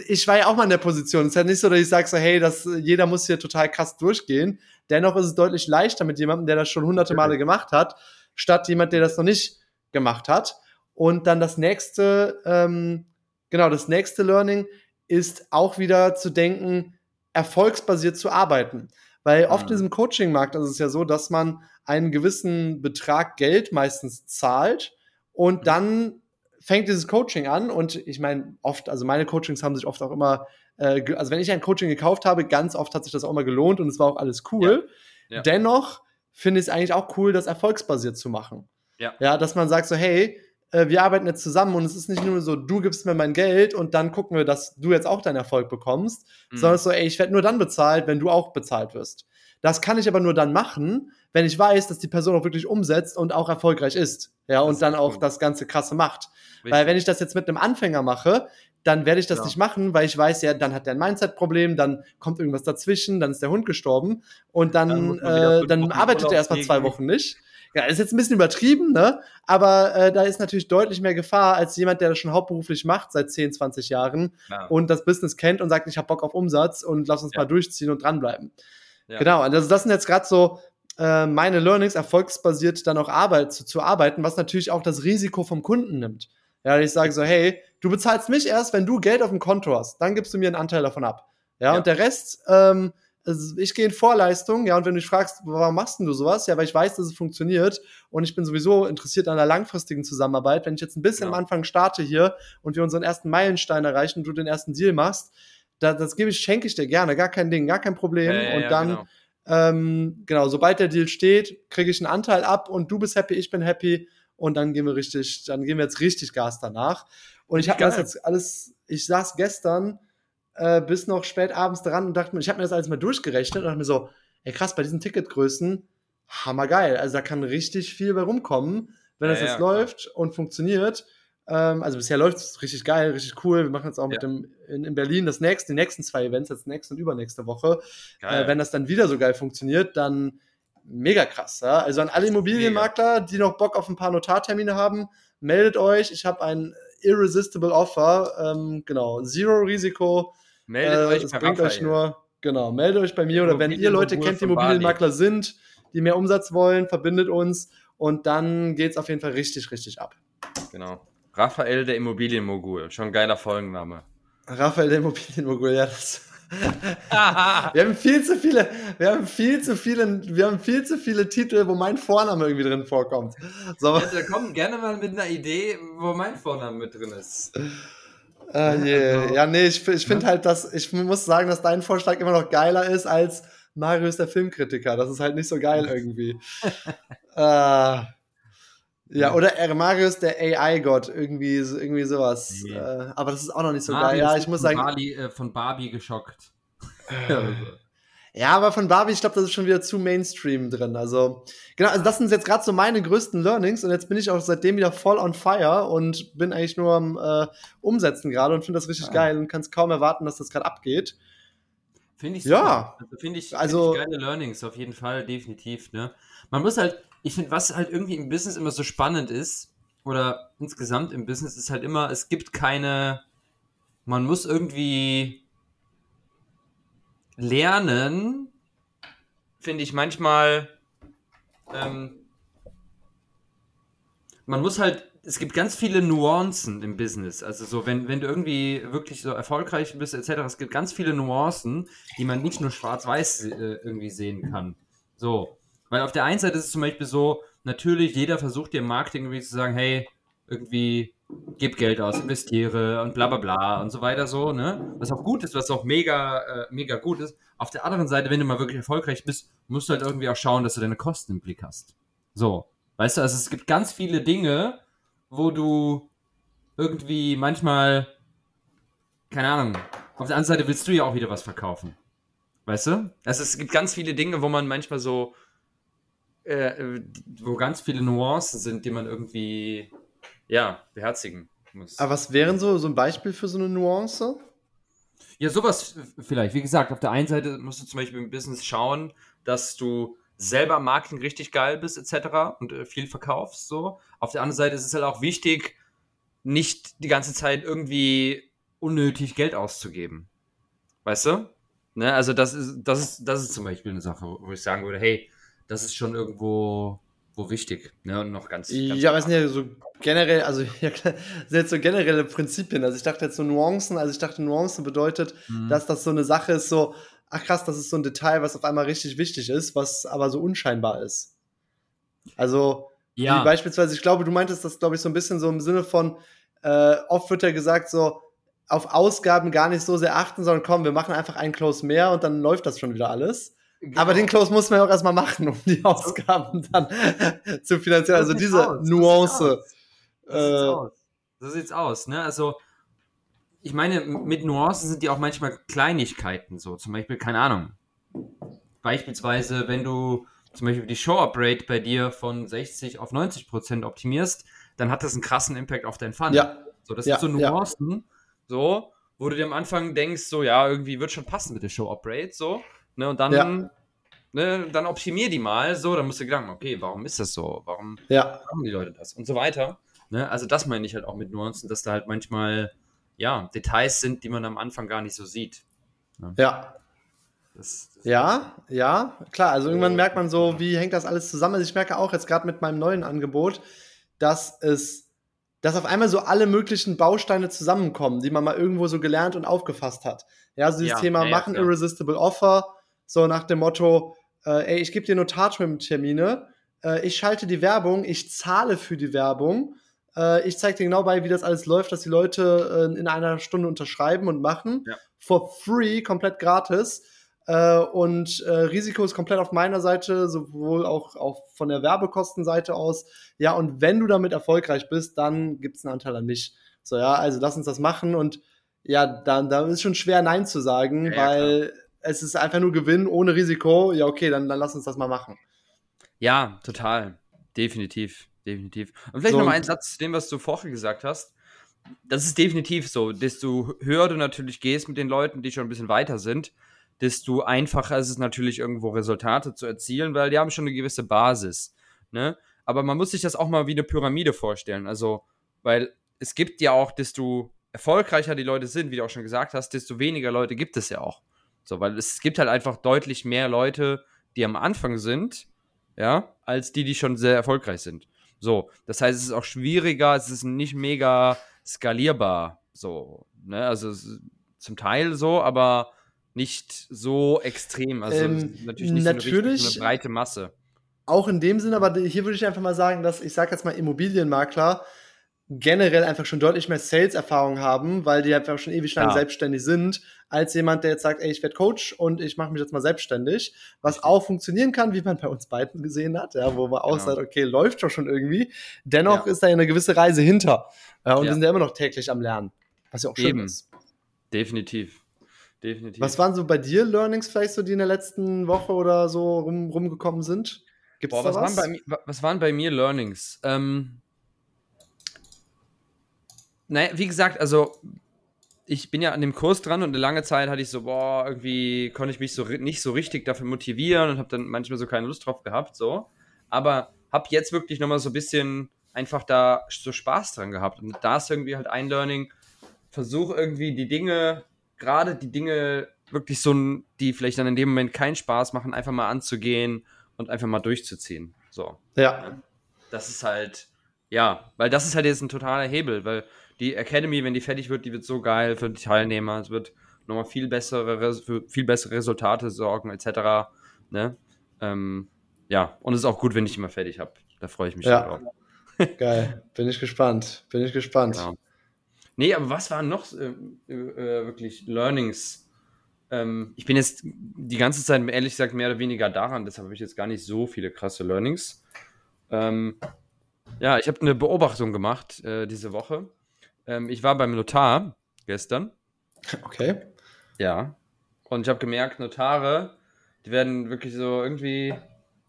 ich war ja auch mal in der Position. Es ist ja nicht so, dass ich sage so, hey, das, jeder muss hier total krass durchgehen. Dennoch ist es deutlich leichter mit jemandem, der das schon hunderte Male gemacht hat, statt jemand, der das noch nicht gemacht hat. Und dann das nächste, ähm, genau, das nächste Learning ist auch wieder zu denken, erfolgsbasiert zu arbeiten. Weil oft in diesem Coaching-Markt ist es ja so, dass man einen gewissen Betrag Geld meistens zahlt und mhm. dann fängt dieses Coaching an und ich meine oft, also meine Coachings haben sich oft auch immer, äh, also wenn ich ein Coaching gekauft habe, ganz oft hat sich das auch immer gelohnt und es war auch alles cool. Ja. Ja. Dennoch finde ich es eigentlich auch cool, das erfolgsbasiert zu machen. Ja. ja, dass man sagt so, hey, äh, wir arbeiten jetzt zusammen und es ist nicht nur so, du gibst mir mein Geld und dann gucken wir, dass du jetzt auch deinen Erfolg bekommst, mhm. sondern es ist so, ey, ich werde nur dann bezahlt, wenn du auch bezahlt wirst. Das kann ich aber nur dann machen, wenn ich weiß, dass die Person auch wirklich umsetzt und auch erfolgreich ist. Ja, das und dann auch das ganze krasse macht. Richtig. Weil wenn ich das jetzt mit einem Anfänger mache, dann werde ich das ja. nicht machen, weil ich weiß ja, dann hat der ein Mindset-Problem, dann kommt irgendwas dazwischen, dann ist der Hund gestorben und dann, dann, äh, dann arbeitet er erstmal zwei Wochen nicht. Ja, ist jetzt ein bisschen übertrieben, ne? Aber äh, da ist natürlich deutlich mehr Gefahr als jemand, der das schon hauptberuflich macht seit 10, 20 Jahren ja. und das Business kennt und sagt, ich habe Bock auf Umsatz und lass uns ja. mal durchziehen und dranbleiben. Ja. Genau, also das sind jetzt gerade so äh, meine Learnings, erfolgsbasiert dann auch Arbeit, zu, zu arbeiten, was natürlich auch das Risiko vom Kunden nimmt. Ja, ich sage so, hey, du bezahlst mich erst, wenn du Geld auf dem Konto hast, dann gibst du mir einen Anteil davon ab. Ja, und der Rest, ähm, also ich gehe in Vorleistung, ja, und wenn du dich fragst, warum machst du sowas? Ja, weil ich weiß, dass es funktioniert und ich bin sowieso interessiert an einer langfristigen Zusammenarbeit. Wenn ich jetzt ein bisschen ja. am Anfang starte hier und wir unseren ersten Meilenstein erreichen und du den ersten Deal machst, da, das gebe ich, schenke ich dir gerne, gar kein Ding, gar kein Problem. Ja, ja, und dann, genau. Ähm, genau, sobald der Deal steht, kriege ich einen Anteil ab und du bist happy, ich bin happy und dann gehen wir richtig, dann geben wir jetzt richtig Gas danach. Und ich habe das jetzt alles, ich saß gestern äh, bis noch spät abends dran und dachte mir, ich habe mir das alles mal durchgerechnet und dachte mir so, ey krass, bei diesen Ticketgrößen, hammergeil. Also da kann richtig viel bei rumkommen, wenn ja, das jetzt ja, läuft klar. und funktioniert. Ähm, also bisher läuft es richtig geil, richtig cool. Wir machen jetzt auch ja. mit dem in, in, Berlin das nächste, die nächsten zwei Events, jetzt nächste und übernächste Woche. Äh, wenn das dann wieder so geil funktioniert, dann mega krass. Ja? Also an alle Immobilienmakler, die noch Bock auf ein paar Notartermine haben, meldet euch. Ich habe ein irresistible Offer. Ähm, genau, Zero Risiko. Meldet äh, euch es bringt euch nur. Genau, meldet euch bei mir oder wenn ihr Leute kennt, die Immobilienmakler sind, die mehr Umsatz wollen, verbindet uns und dann geht es auf jeden Fall richtig, richtig ab. Genau. Raphael der Immobilienmogul, schon ein geiler Folgenname. Raphael der Immobilienmogul, ja, das. (laughs) wir haben viel zu viele, wir haben viel zu viele, wir haben viel zu viele Titel, wo mein Vorname irgendwie drin vorkommt. So. Ja, da kommt gerne mal mit einer Idee, wo mein Vorname mit drin ist. Uh, yeah. Also, ja, nee, ich, ich finde halt, dass ich muss sagen, dass dein Vorschlag immer noch geiler ist als Marius der Filmkritiker. Das ist halt nicht so geil (laughs) irgendwie. uh, ja, oder R. Marius der AI-Gott, irgendwie, irgendwie sowas. Nee. Uh, aber das ist auch noch nicht so Marius geil. Ja, ich muss sagen. Bali, äh, von Barbie geschockt. (laughs) (laughs) Ja, aber von Barbie, ich glaube, das ist schon wieder zu Mainstream drin. Also, genau, also das sind jetzt gerade so meine größten Learnings und jetzt bin ich auch seitdem wieder voll on fire und bin eigentlich nur am äh, Umsetzen gerade und finde das richtig ja. geil und kann es kaum erwarten, dass das gerade abgeht. Finde ich super. Ja. Also finde ich, also, find ich geile Learnings, auf jeden Fall, definitiv. Ne? Man muss halt, ich finde, was halt irgendwie im Business immer so spannend ist, oder insgesamt im Business, ist halt immer, es gibt keine, man muss irgendwie Lernen finde ich manchmal, ähm, man muss halt, es gibt ganz viele Nuancen im Business. Also so, wenn, wenn du irgendwie wirklich so erfolgreich bist, etc., es gibt ganz viele Nuancen, die man nicht nur schwarz-weiß äh, irgendwie sehen kann. So. Weil auf der einen Seite ist es zum Beispiel so, natürlich, jeder versucht dir im Marketing irgendwie zu sagen, hey, irgendwie gib Geld aus, investiere und bla bla bla und so weiter so, ne? Was auch gut ist, was auch mega, äh, mega gut ist. Auf der anderen Seite, wenn du mal wirklich erfolgreich bist, musst du halt irgendwie auch schauen, dass du deine Kosten im Blick hast. So. Weißt du, also es gibt ganz viele Dinge, wo du irgendwie manchmal, keine Ahnung, auf der anderen Seite willst du ja auch wieder was verkaufen. Weißt du? Also es gibt ganz viele Dinge, wo man manchmal so, äh, wo ganz viele Nuancen sind, die man irgendwie ja, beherzigen muss. Aber was wären so, so ein Beispiel für so eine Nuance? Ja, sowas vielleicht. Wie gesagt, auf der einen Seite musst du zum Beispiel im Business schauen, dass du selber Marketing richtig geil bist, etc. und äh, viel verkaufst. So. Auf der anderen Seite ist es halt auch wichtig, nicht die ganze Zeit irgendwie unnötig Geld auszugeben. Weißt du? Ne, also das ist, das ist, das ist zum Beispiel eine Sache, wo ich sagen würde, hey, das ist schon irgendwo wo wichtig. Ne? Und noch ganz. ganz ja, aber es sind ja so generell, also (laughs) ja, sind jetzt so generelle Prinzipien. Also ich dachte jetzt so Nuancen, also ich dachte, Nuancen bedeutet, mhm. dass das so eine Sache ist, so, ach krass, das ist so ein Detail, was auf einmal richtig wichtig ist, was aber so unscheinbar ist. Also, ja. wie beispielsweise, ich glaube, du meintest das, glaube ich, so ein bisschen so im Sinne von, äh, oft wird ja gesagt, so, auf Ausgaben gar nicht so sehr achten, sondern komm, wir machen einfach einen Close mehr und dann läuft das schon wieder alles. Genau. Aber den Close muss man ja auch erstmal machen, um die Ausgaben dann (laughs) zu finanzieren. Also diese aus. Nuance. So sieht's, äh, aus. so sieht's aus, ne? Also, ich meine, mit Nuancen sind die auch manchmal Kleinigkeiten so. Zum Beispiel, keine Ahnung. Beispielsweise, wenn du zum Beispiel die Show-Up-Rate bei dir von 60 auf 90 Prozent optimierst, dann hat das einen krassen Impact auf dein Fund. Ja. So, das ja, sind so Nuancen, ja. so, wo du dir am Anfang denkst, so, ja, irgendwie wird schon passen mit der Show-Up-Rate, so. Ne, und dann, ja. ne, dann optimier die mal so, dann musst du gedanken, okay, warum ist das so? Warum ja. machen die Leute das? Und so weiter. Ne? Also das meine ich halt auch mit Nuancen, dass da halt manchmal ja, Details sind, die man am Anfang gar nicht so sieht. Ne? Ja. Das, das ja, ja, klar. Also irgendwann merkt man so, wie hängt das alles zusammen. Also ich merke auch jetzt gerade mit meinem neuen Angebot, dass es, dass auf einmal so alle möglichen Bausteine zusammenkommen, die man mal irgendwo so gelernt und aufgefasst hat. Ja, also dieses ja, Thema ja, machen ja. Irresistible Offer, so nach dem Motto, äh, ey, ich gebe dir Notartermine, äh, ich schalte die Werbung, ich zahle für die Werbung, äh, ich zeige dir genau bei, wie das alles läuft, dass die Leute äh, in einer Stunde unterschreiben und machen, for free, komplett gratis. Äh, und äh, Risiko ist komplett auf meiner Seite, sowohl auch, auch von der Werbekostenseite aus. Ja, und wenn du damit erfolgreich bist, dann gibt es einen Anteil an mich. So, ja, also lass uns das machen und ja, da, da ist schon schwer Nein zu sagen, ja, weil. Es ist einfach nur Gewinn ohne Risiko. Ja, okay, dann, dann lass uns das mal machen. Ja, total. Definitiv, definitiv. Und vielleicht so, noch mal ein Satz zu dem, was du vorher gesagt hast. Das ist definitiv so. Desto höher du natürlich gehst mit den Leuten, die schon ein bisschen weiter sind, desto einfacher ist es natürlich irgendwo Resultate zu erzielen, weil die haben schon eine gewisse Basis. Ne? Aber man muss sich das auch mal wie eine Pyramide vorstellen. Also, weil es gibt ja auch, desto erfolgreicher die Leute sind, wie du auch schon gesagt hast, desto weniger Leute gibt es ja auch. So, weil es gibt halt einfach deutlich mehr Leute, die am Anfang sind, ja, als die, die schon sehr erfolgreich sind. So, das heißt, es ist auch schwieriger, es ist nicht mega skalierbar, so, ne, also zum Teil so, aber nicht so extrem, also Ähm, natürlich nicht natürlich- so, eine, richtig, so eine breite Masse. Auch in dem Sinne, aber hier würde ich einfach mal sagen, dass ich sage jetzt mal Immobilienmakler generell einfach schon deutlich mehr Sales-Erfahrung haben, weil die einfach schon ewig lang Ja. selbstständig sind, als jemand, der jetzt sagt, ey, ich werde Coach und ich mache mich jetzt mal selbstständig, was auch funktionieren kann, wie man bei uns beiden gesehen hat, ja, wo man auch Genau. sagt, okay, läuft doch schon irgendwie. Dennoch Ja. ist da eine gewisse Reise hinter. Ja, und Ja. wir sind ja immer noch täglich am Lernen, was ja auch schön Eben. ist. Definitiv. Definitiv. Was waren so bei dir Learnings vielleicht so, die in der letzten Woche oder so rum, rumgekommen sind? Gibt's Boah, was, was? Waren bei, was waren bei mir Learnings? Ähm, naja, wie gesagt, also ich bin ja an dem Kurs dran und eine lange Zeit hatte ich so, boah, irgendwie konnte ich mich so nicht so richtig dafür motivieren und habe dann manchmal so keine Lust drauf gehabt, so. Aber habe jetzt wirklich nochmal so ein bisschen einfach da so Spaß dran gehabt. Und da ist irgendwie halt ein Learning, versuch irgendwie die Dinge, gerade die Dinge wirklich so, die vielleicht dann in dem Moment keinen Spaß machen, einfach mal anzugehen und einfach mal durchzuziehen. So. Ja, Das ist halt, ja, weil das ist halt jetzt ein totaler Hebel, weil die Academy, wenn die fertig wird, die wird so geil für die Teilnehmer. Es wird nochmal viel bessere, für viel bessere Resultate sorgen, etc. Ne? Ähm, ja, und es ist auch gut, wenn ich mal fertig habe. Da freue ich mich Ja. drauf. (laughs) geil. Bin ich gespannt. Bin ich gespannt. Ja. Nee, aber was waren noch äh, äh, wirklich Learnings? Ähm, ich bin jetzt die ganze Zeit, ehrlich gesagt, mehr oder weniger daran, deshalb habe ich jetzt gar nicht so viele krasse Learnings. Ähm, ja, ich habe eine Beobachtung gemacht äh, diese Woche. Ähm, ich war beim Notar gestern. Okay. Ja. Und ich habe gemerkt, Notare, die werden wirklich so irgendwie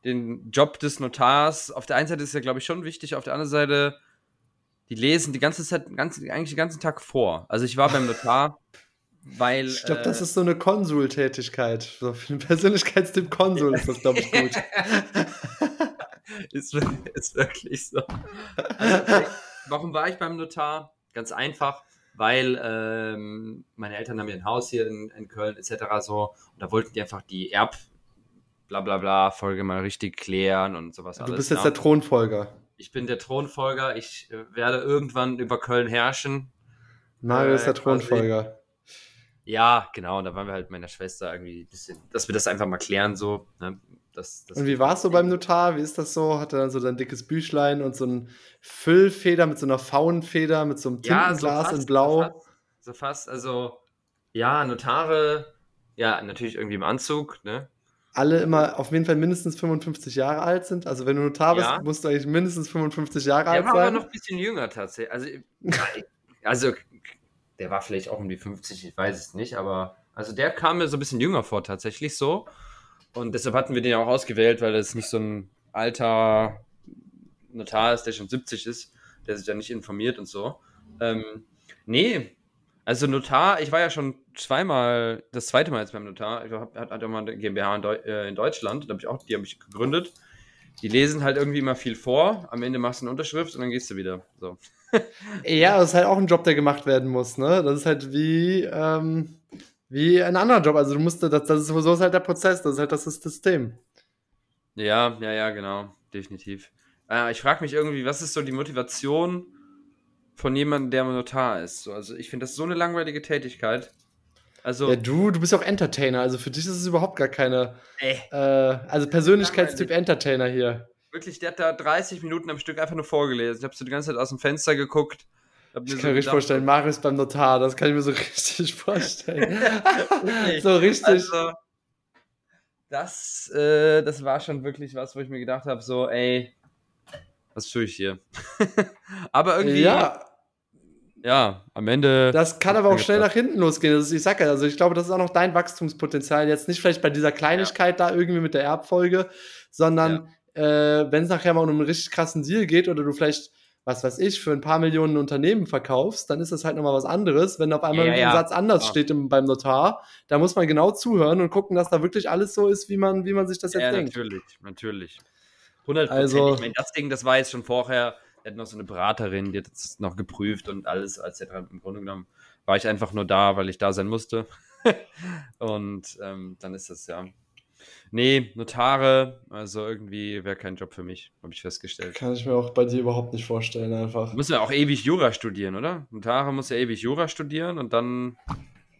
den Job des Notars, auf der einen Seite ist ja, glaube ich, schon wichtig, auf der anderen Seite, die lesen die ganze Zeit, ganz, eigentlich den ganzen Tag vor. Also ich war beim Notar, (laughs) weil. Ich glaube, äh, das ist so eine Konsultätigkeit. So für einen Persönlichkeitstyp Konsul ist das, glaube ich, gut. (laughs) ist, ist wirklich so. Also, (laughs) warum war ich beim Notar? Ganz einfach, weil ähm, meine Eltern haben ja ein Haus hier in, in Köln etc. so und da wollten die einfach die Erb bla bla bla Folge mal richtig klären und sowas Du alles. bist jetzt ja. der Thronfolger. Ich bin der Thronfolger, ich äh, werde irgendwann über Köln herrschen. Mario Äh, ist der quasi. Thronfolger. Ja, genau, und da waren wir halt meiner Schwester irgendwie ein bisschen, dass wir das einfach mal klären so. Ne? Das, das Und wie war es so beim Notar? Wie ist das so? Hat er dann so dein dickes Büchlein und so ein Füllfeder mit so einer Faunfeder, mit so einem Tintenglas in Blau? So fast, so fast, also ja, Notare, ja, natürlich irgendwie im Anzug, ne? Alle immer auf jeden Fall mindestens 55 Jahre alt sind. Also wenn du Notar bist, Ja. musst du eigentlich mindestens 55 Jahre Der alt war aber sein. noch ein bisschen jünger tatsächlich. Also, also, der war vielleicht auch um die 50, ich weiß es nicht, aber also der kam mir so ein bisschen jünger vor, tatsächlich so. Und deshalb hatten wir den ja auch ausgewählt, weil das nicht so ein alter Notar ist, der schon 70 ist, der sich ja nicht informiert und so. Ähm, nee, also Notar, ich war ja schon zweimal, das zweite Mal jetzt beim Notar. Ich hab, hat, hat ja mal eine GmbH in, Deu äh, in Deutschland, hab ich auch, die habe ich gegründet. Die lesen halt irgendwie immer viel vor, am Ende machst du eine Unterschrift und dann gehst du wieder. So. (laughs) Ja, das ist halt auch ein Job, der gemacht werden muss, ne? Das ist halt wie, ähm, wie ein anderer Job. Also du musst, das, das ist sowieso halt der Prozess, das ist halt das System. Ja, ja, ja, genau, definitiv. Äh, ich frage mich irgendwie, was ist so die Motivation von jemandem, der Notar ist? So, also ich finde das so eine langweilige Tätigkeit. Also, Ja, du, du bist ja auch Entertainer, also für dich ist es überhaupt gar keine, ey, äh, also Persönlichkeitstyp Entertainer hier. wirklich, der hat da 30 Minuten am Stück einfach nur vorgelesen. Ich habe so die ganze Zeit aus dem Fenster geguckt. Hab Ich kann so mir richtig vorstellen, Marius beim Notar, das kann ich mir so (laughs) richtig vorstellen. So richtig. Also, das, äh, das war schon wirklich was, wo ich mir gedacht habe, so, ey, was tue ich hier? (laughs) aber irgendwie, ja. ja, am Ende. das kann aber auch schnell nach hinten losgehen. Das ist, ich sag ja, also ich glaube, das ist auch noch dein Wachstumspotenzial. Jetzt nicht vielleicht bei dieser Kleinigkeit da irgendwie mit der Erbfolge, sondern äh, wenn es nachher mal um einen richtig krassen Deal geht oder du vielleicht, was weiß ich, für ein paar Millionen Unternehmen verkaufst, dann ist das halt nochmal was anderes. Wenn auf einmal Ja, ein ja. Satz anders Ja. steht im, beim Notar, da muss man genau zuhören und gucken, dass da wirklich alles so ist, wie man, wie man sich das jetzt ja, denkt. natürlich, natürlich. 100 Also- Ich meine, das Ding, das war jetzt schon vorher, Wir hatten noch so eine Beraterin, die hat das noch geprüft und alles, etc. Im Grunde genommen war ich einfach nur da, weil ich da sein musste. (laughs) und ähm, dann ist das ja. Nee, Notare, also irgendwie wäre kein Job für mich, habe ich festgestellt. Kann ich mir auch bei dir überhaupt nicht vorstellen, einfach. Musst ja auch ewig Jura studieren, oder? Notare muss ja ewig Jura studieren und dann.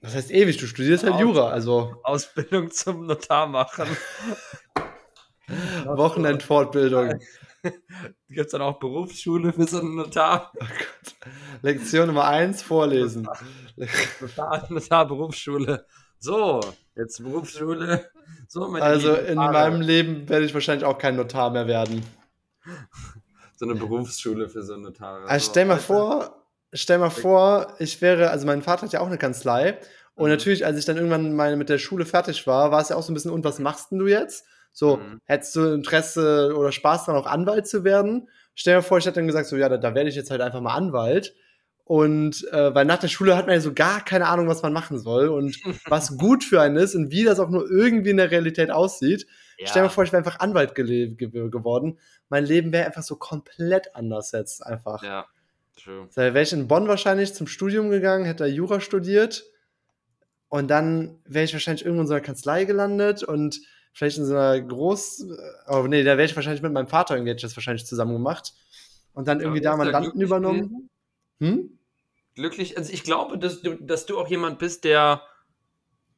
Was heißt ewig? Du studierst halt Jura, also. Ausbildung zum Notar machen. (laughs) Wochenendfortbildung. (laughs) Gibt es dann auch Berufsschule für so einen Notar? Oh Gott. Lektion Nummer eins, vorlesen. Notar, Notar, Berufsschule. So, jetzt Berufsschule. So, also in meinem Leben werde ich wahrscheinlich auch kein Notar mehr werden. (laughs) So eine Berufsschule für so Notare. Also stell mal vor, stell mal vor, ich wäre, also mein Vater hat ja auch eine Kanzlei. Und mhm. natürlich, als ich dann irgendwann mal mit der Schule fertig war, war es ja auch so ein bisschen, und was machst denn du jetzt? So, mhm. hättest du Interesse oder Spaß daran, auch Anwalt zu werden? Stell dir vor, ich hätte dann gesagt, so, ja, da, da werde ich jetzt halt einfach mal Anwalt. Und äh, weil nach der Schule hat man ja so gar keine Ahnung, was man machen soll und (laughs) was gut für einen ist und wie das auch nur irgendwie in der Realität aussieht. Ja. Stell dir vor, ich wäre einfach Anwalt ge ge geworden. Mein Leben wäre einfach so komplett anders jetzt einfach. Ja, true. Da wäre ich in Bonn wahrscheinlich zum Studium gegangen, hätte da Jura studiert und dann wäre ich wahrscheinlich irgendwo in so einer Kanzlei gelandet und vielleicht in so einer Groß... Oh nee, da wäre ich wahrscheinlich mit meinem Vater irgendwie das wahrscheinlich zusammen gemacht und dann irgendwie ja, da Mandanten übernommen. Hm? Glücklich, also ich glaube, dass du, dass du auch jemand bist, der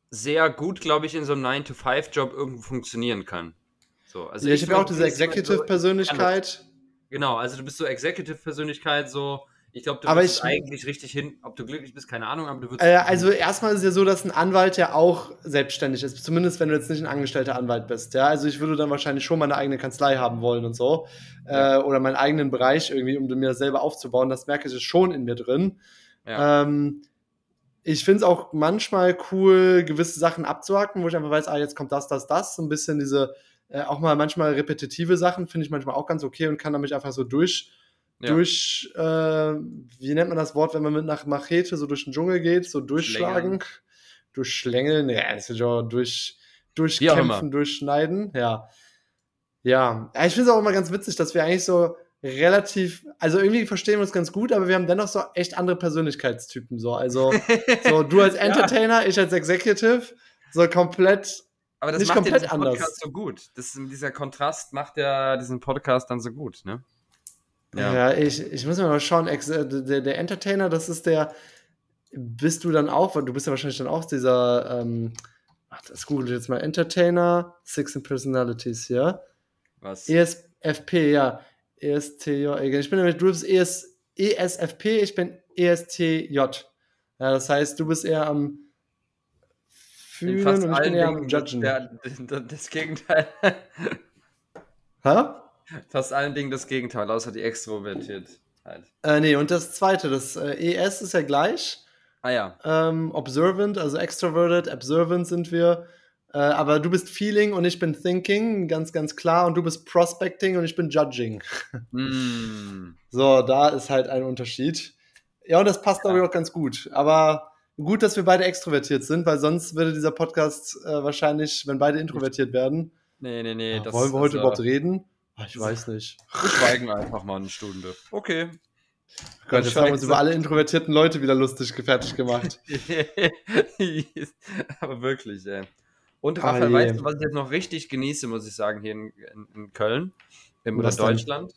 sehr gut, glaube ich, in so einem 9-to-5-Job irgendwo funktionieren kann. So, also ja, ich, ich habe auch diese Executive-Persönlichkeit. Genau, also du bist so Executive-Persönlichkeit, so ich glaube, du aber ich, eigentlich richtig hin, ob du glücklich bist, keine Ahnung, aber du würdest. Äh, also erstmal ist es ja so, dass ein Anwalt ja auch selbstständig ist, zumindest wenn du jetzt nicht ein angestellter Anwalt bist. Ja, also ich würde dann wahrscheinlich schon meine eigene Kanzlei haben wollen und so ja. äh, oder meinen eigenen Bereich irgendwie, um mir das selber aufzubauen. Das merke ich schon in mir drin. Ja. Ähm, ich finde es auch manchmal cool, gewisse Sachen abzuhacken, wo ich einfach weiß, ah, jetzt kommt das, das, das. So ein bisschen diese, äh, auch mal manchmal repetitive Sachen finde ich manchmal auch ganz okay und kann damit einfach so durch ja. durch, äh, wie nennt man das Wort, wenn man mit nach Machete so durch den Dschungel geht, so durchschlagen, durchschlängeln, ja, das ist ja durch, durchkämpfen, durchschneiden, ja. Ja, ich finde es auch immer ganz witzig, dass wir eigentlich so relativ, also irgendwie verstehen wir uns ganz gut, aber wir haben dennoch so echt andere Persönlichkeitstypen, so, also, (laughs) so du als Entertainer, ja. ich als Executive, so komplett aber das nicht macht komplett ja diesen Podcast so gut. Das, dieser Kontrast macht ja diesen Podcast dann so gut, ne? Ja, ja ich, ich muss mal schauen, äh, der, der Entertainer, das ist der, bist du dann auch, du bist ja wahrscheinlich dann auch dieser, ähm, ach, das google ich jetzt mal, Entertainer, Six and Personalities, ja? Was? ESFP, ja. ESTJ, ich bin nämlich, du bist ES, ESFP, ich bin ESTJ. Ja, das heißt, du bist eher am Fühlen und ich bin eher am Judgen. Der, das Gegenteil. Hä? Fast allen Dingen das Gegenteil, außer die Extrovertiertheit. Äh, nee, und das zweite, das äh, ES ist ja gleich. Ah ja. Ähm, observant, also extroverted, observant sind wir. Äh, aber du bist Feeling und ich bin Thinking, ganz, ganz klar. Und du bist Prospecting und ich bin Judging. Mm. (laughs) So, da ist halt ein Unterschied. Ja, und das passt, ja. glaube ich, auch ganz gut. Aber gut, dass wir beide extrovertiert sind, weil sonst würde dieser Podcast äh, wahrscheinlich, wenn beide introvertiert werden. Nee, nee, nee. Ja, wollen wir heute überhaupt reden? Ich weiß nicht. Wir schweigen einfach mal eine Stunde. Okay. Oh Gott, jetzt haben wir uns über alle introvertierten Leute wieder lustig fertig gemacht. (laughs) Aber wirklich, ey. Und ah, Raphael, ah, weißt du, was ich jetzt noch richtig genieße, muss ich sagen, hier in, in, in Köln im, oder Deutschland?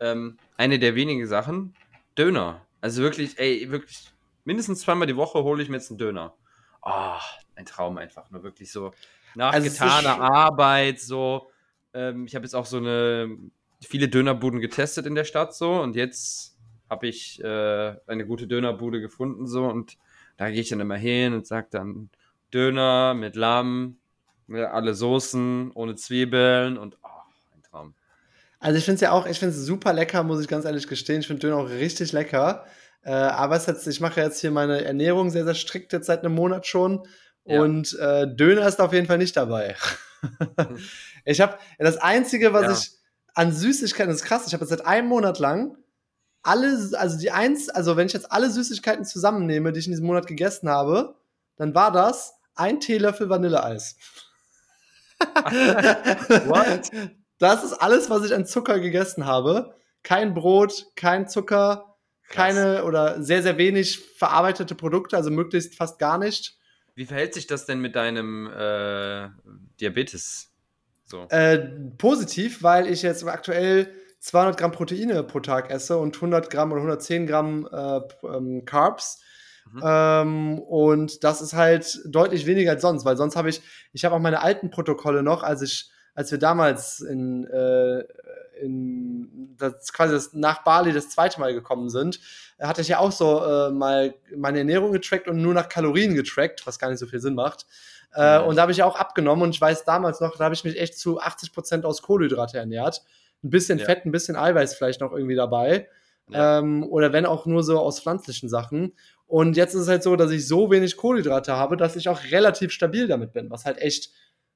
Ähm, eine der wenigen Sachen, Döner. Also wirklich, ey, wirklich, mindestens zweimal die Woche hole ich mir jetzt einen Döner. Oh, ein Traum einfach, nur wirklich so nach also getaner Arbeit, so ähm, ich habe jetzt auch so eine viele Dönerbuden getestet in der Stadt so und jetzt habe ich äh, eine gute Dönerbude gefunden so und da gehe ich dann immer hin und sage dann Döner mit Lamm, mit alle Soßen, ohne Zwiebeln und oh, ein Traum. Also ich finde es ja auch, ich finde es super lecker, muss ich ganz ehrlich gestehen. Ich finde Döner auch richtig lecker. Äh, aber es hat, ich mache jetzt hier meine Ernährung sehr, sehr strikt jetzt seit einem Monat schon. Ja. Und äh, Döner ist auf jeden Fall nicht dabei. (laughs) Ich habe das Einzige, was ja. ich an Süßigkeiten, das ist krass, ich habe jetzt seit einem Monat lang alle, also die eins, also wenn ich jetzt alle Süßigkeiten zusammennehme, die ich in diesem Monat gegessen habe, dann war das ein Teelöffel Vanilleeis. (laughs) What? Das ist alles, was ich an Zucker gegessen habe. kein Brot, kein Zucker, Krass. keine oder sehr, sehr wenig verarbeitete Produkte, also möglichst fast gar nicht. Wie verhält sich das denn mit deinem äh, Diabetes? So. Äh, positiv, weil ich jetzt aktuell 200 Gramm Proteine pro Tag esse und 100 Gramm oder 110 Gramm äh, ähm, Carbs. Mhm. Ähm, und das ist halt deutlich weniger als sonst, weil sonst habe ich, ich habe auch meine alten Protokolle noch, als ich, als wir damals in, äh, in das quasi das, nach Bali das zweite Mal gekommen sind, hatte ich ja auch so äh, mal meine Ernährung getrackt und nur nach Kalorien getrackt, was gar nicht so viel Sinn macht. Äh, Mhm. Und da habe ich auch abgenommen und ich weiß damals noch, da habe ich mich echt zu 80 Prozent aus Kohlenhydrate ernährt. Ein bisschen Ja. Fett, ein bisschen Eiweiß vielleicht noch irgendwie dabei. Ja. Ähm, oder wenn auch nur so aus pflanzlichen Sachen. Und jetzt ist es halt so, dass ich so wenig Kohlenhydrate habe, dass ich auch relativ stabil damit bin, was halt echt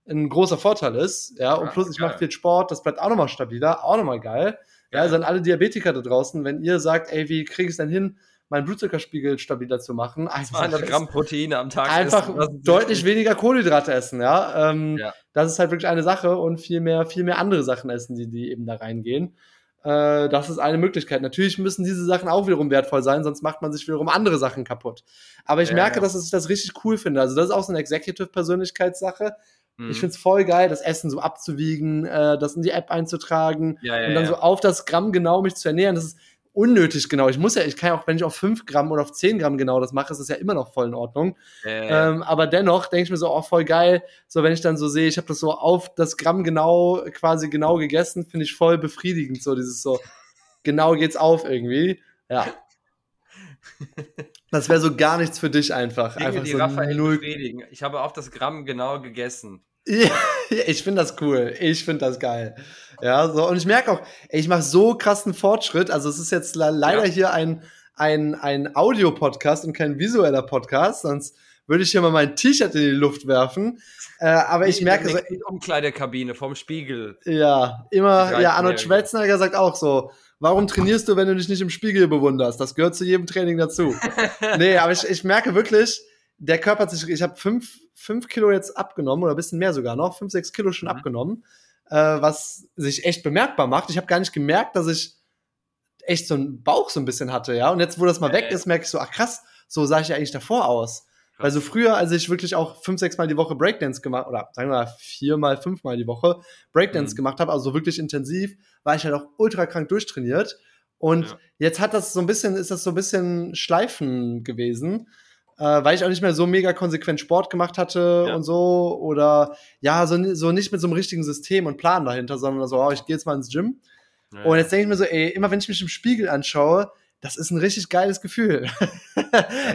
ein großer Vorteil ist. Ja, und Ja, plus ich mache viel Sport, das bleibt auch nochmal stabiler, auch nochmal geil. Ja, also an alle Diabetiker da draußen, wenn ihr sagt, ey, wie kriege ich es denn hin, meinen Blutzuckerspiegel stabiler zu machen? Einfach 200 Gramm Proteine am Tag. einfach essen, ist deutlich wichtig. weniger Kohlenhydrate essen, ja. Ähm, Ja. Das ist halt wirklich eine Sache und viel mehr, viel mehr andere Sachen essen, die, die eben da reingehen. Äh, das ist eine Möglichkeit. Natürlich müssen diese Sachen auch wiederum wertvoll sein, sonst macht man sich wiederum andere Sachen kaputt. Aber ich Ja, merke, ja. dass ich das richtig cool finde. Also das ist auch so eine Executive-Persönlichkeitssache. Mhm. Ich finde es voll geil, das Essen so abzuwiegen, äh, das in die App einzutragen und dann so auf das Gramm genau mich zu ernähren. Das ist unnötig genau. Ich muss ja, ich kann ja auch, wenn ich auf 5 Gramm oder auf 10 Gramm genau das mache, ist das ja immer noch voll in Ordnung. Ja. Ähm, aber dennoch denke ich mir so, oh, voll geil. So, wenn ich dann so sehe, ich habe das so auf das Gramm genau, quasi genau gegessen, finde ich voll befriedigend. So, dieses so, genau geht's auf irgendwie. Ja. (laughs) Das wäre so gar nichts für dich einfach. Dinge, einfach die so Raphael null. befriedigen. Ich habe auf das Gramm genau gegessen. (laughs) Ich finde das cool. Ich finde das geil. Ja, so. Und ich merke auch, ey, ich mache so krassen Fortschritt. Also, es ist jetzt le- leider Ja. hier ein, ein, ein Audio-Podcast und kein visueller Podcast. Sonst würde ich hier mal mein T-Shirt in die Luft werfen. Äh, aber ich merke so, nächsten Umkleidekabine vom Spiegel. Ja, immer, Die ja, Arnold 13-Jährige. Schwarzenegger sagt auch so, warum trainierst du, wenn du dich nicht im Spiegel bewunderst? Das gehört zu jedem Training dazu. (laughs) nee, aber ich, ich merke wirklich, der Körper hat sich, ich habe fünf, fünf Kilo jetzt abgenommen oder ein bisschen mehr sogar noch, fünf, sechs Kilo schon Mhm. abgenommen, äh, was sich echt bemerkbar macht. Ich habe gar nicht gemerkt, dass ich echt so einen Bauch so ein bisschen hatte, ja. Und jetzt, wo das mal weg ist, merke ich so, ach krass, so sah ich ja eigentlich davor aus. Weil so früher, als ich wirklich auch fünf, sechs Mal die Woche Breakdance gemacht, oder sagen wir mal viermal, fünfmal die Woche Breakdance Mhm. gemacht habe, also wirklich intensiv, war ich halt auch ultra krank durchtrainiert. Und Ja. jetzt hat das so ein bisschen, ist das so ein bisschen Schleifen gewesen, äh, weil ich auch nicht mehr so mega konsequent Sport gemacht hatte Ja. und so. Oder ja, so, so nicht mit so einem richtigen System und Plan dahinter, sondern so, oh, ich gehe jetzt mal ins Gym. Ja, Und jetzt denke ich mir so, ey, immer wenn ich mich im Spiegel anschaue, das ist ein richtig geiles Gefühl.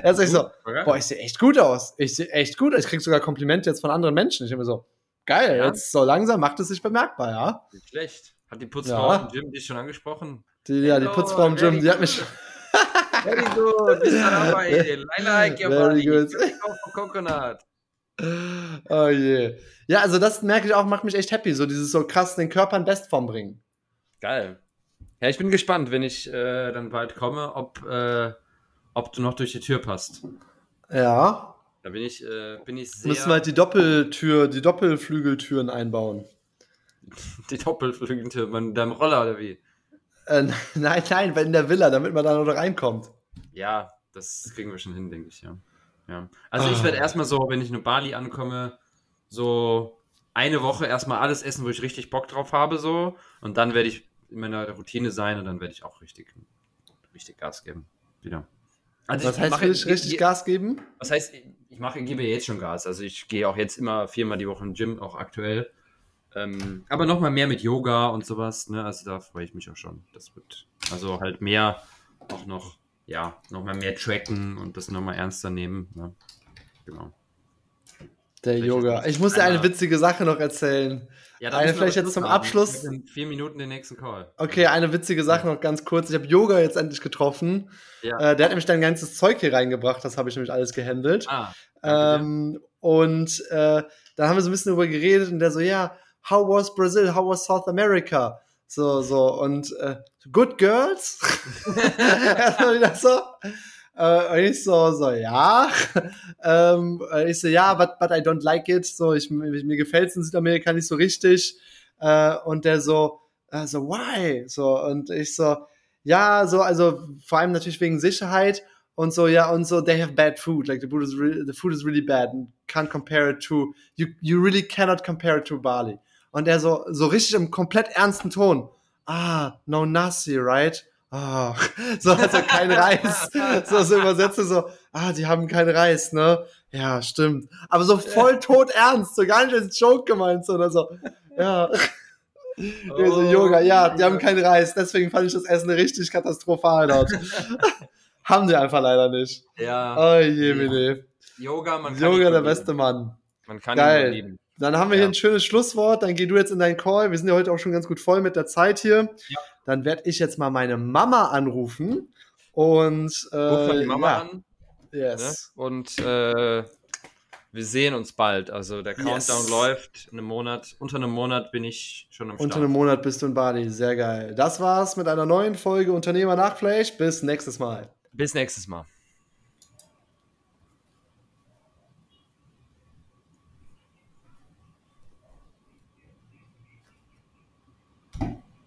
da sag ich so, boah, ich sehe echt gut aus. Ich sehe echt gut aus. Ich krieg sogar Komplimente jetzt von anderen Menschen. Ich bin mir so, geil, Ja. jetzt so langsam macht es sich bemerkbar, ja. Nicht schlecht. Hat die Putzfrau Ja. im Gym dich schon angesprochen? Die, ja, die Putzfrau im Gym, die hat mich. (laughs) Very good, Mr. Raphael. (laughs) I like your Very body. good. Coconut. (laughs) oh je. Ja, also das merke ich auch, macht mich echt happy. So dieses so krass den Körper in Bestform bringen. Geil. Ja, ich bin gespannt, wenn ich äh, dann bald komme, ob, äh, ob du noch durch die Tür passt. Ja. Da bin ich, äh, bin ich sehr. Müssen wir halt die Doppeltür, die Doppelflügeltüren einbauen. (laughs) die Doppelflügeltür mit deinem Roller oder wie? Äh, (laughs) nein, nein, in der Villa, damit man da noch reinkommt. Ja, das kriegen wir schon hin, denke ich, ja. ja. Also ich Ah. werde erstmal so, wenn ich in Bali ankomme, so eine Woche erstmal alles essen, wo ich richtig Bock drauf habe, so. Und dann werde ich in meiner Routine sein und dann werde ich auch richtig, richtig Gas geben. Wieder. Also Was ich heißt mache- dich richtig je- Gas geben? Was heißt, ich mache, gebe jetzt schon Gas. Also ich gehe auch jetzt immer viermal die Woche im Gym, auch aktuell. Ähm, aber nochmal mehr mit Yoga und sowas, ne? Also da freue ich mich auch schon. Das wird, also halt mehr, auch noch, ja, nochmal mehr tracken und das nochmal ernster nehmen. Ne? Genau. Der Vielleicht Yoga. Ich muss dir eine einer- witzige Sache noch erzählen. Ja, Eine müssen wir vielleicht jetzt zum machen. Abschluss. In vier Minuten den nächsten Call. Okay, eine witzige Sache noch ganz kurz. Ich habe Yoga jetzt endlich getroffen. Ja. Äh, der hat nämlich dein ganzes Zeug hier reingebracht. Das habe ich nämlich alles gehandelt. Ah. Ähm, und äh, dann haben wir so ein bisschen darüber geredet und der so, ja, how was Brazil? How was South America? So, so, und äh, good girls? Erstmal (laughs) (laughs) wieder so. Äh, und ich so, so, ja. ähm, äh, ich so, ja, but, but I don't like it. So, ich, mir, gefällt es in Südamerika nicht so richtig. Äh, und der so, Also, why? So, und ich so, ja, so, also vor allem natürlich wegen Sicherheit und so, ja, und so, they have bad food. Like, the food is really, the food is really bad and can't compare it to, you, you really cannot compare it to Bali. Und er so, so richtig im komplett ernsten Ton. Ah, no nasi, right? Ah, (laughs) so, also kein Reis. So, so übersetze so, ah, die haben keinen Reis, ne? Ja, stimmt. Aber so voll tot ernst, so gar nicht als Joke gemeint, so, oder so. Ja. (laughs) Oh, so, Yoga, ja, die haben keinen Reis, deswegen fand ich das Essen richtig katastrophal dort. (laughs) haben die einfach leider nicht. Ja. Oh je, Mene. Yoga, man kann Yoga, der beste Mann. Man kann Geil. ihn lieben. Dann haben wir Ja. hier ein schönes Schlusswort. Dann geh du jetzt in deinen Call. Wir sind ja heute auch schon ganz gut voll mit der Zeit hier. Ja. Dann werde ich jetzt mal meine Mama anrufen. Und äh, Ruf mal die Mama ja. an. Ne? Yes. Und äh, wir sehen uns bald. Also der Yes. Countdown läuft. In einem Monat, unter einem Monat bin ich schon am Start. Unter einem Monat bist du in Bali. Sehr geil. Das war's mit einer neuen Folge Unternehmer nach Fleisch. Bis nächstes Mal. Bis nächstes Mal.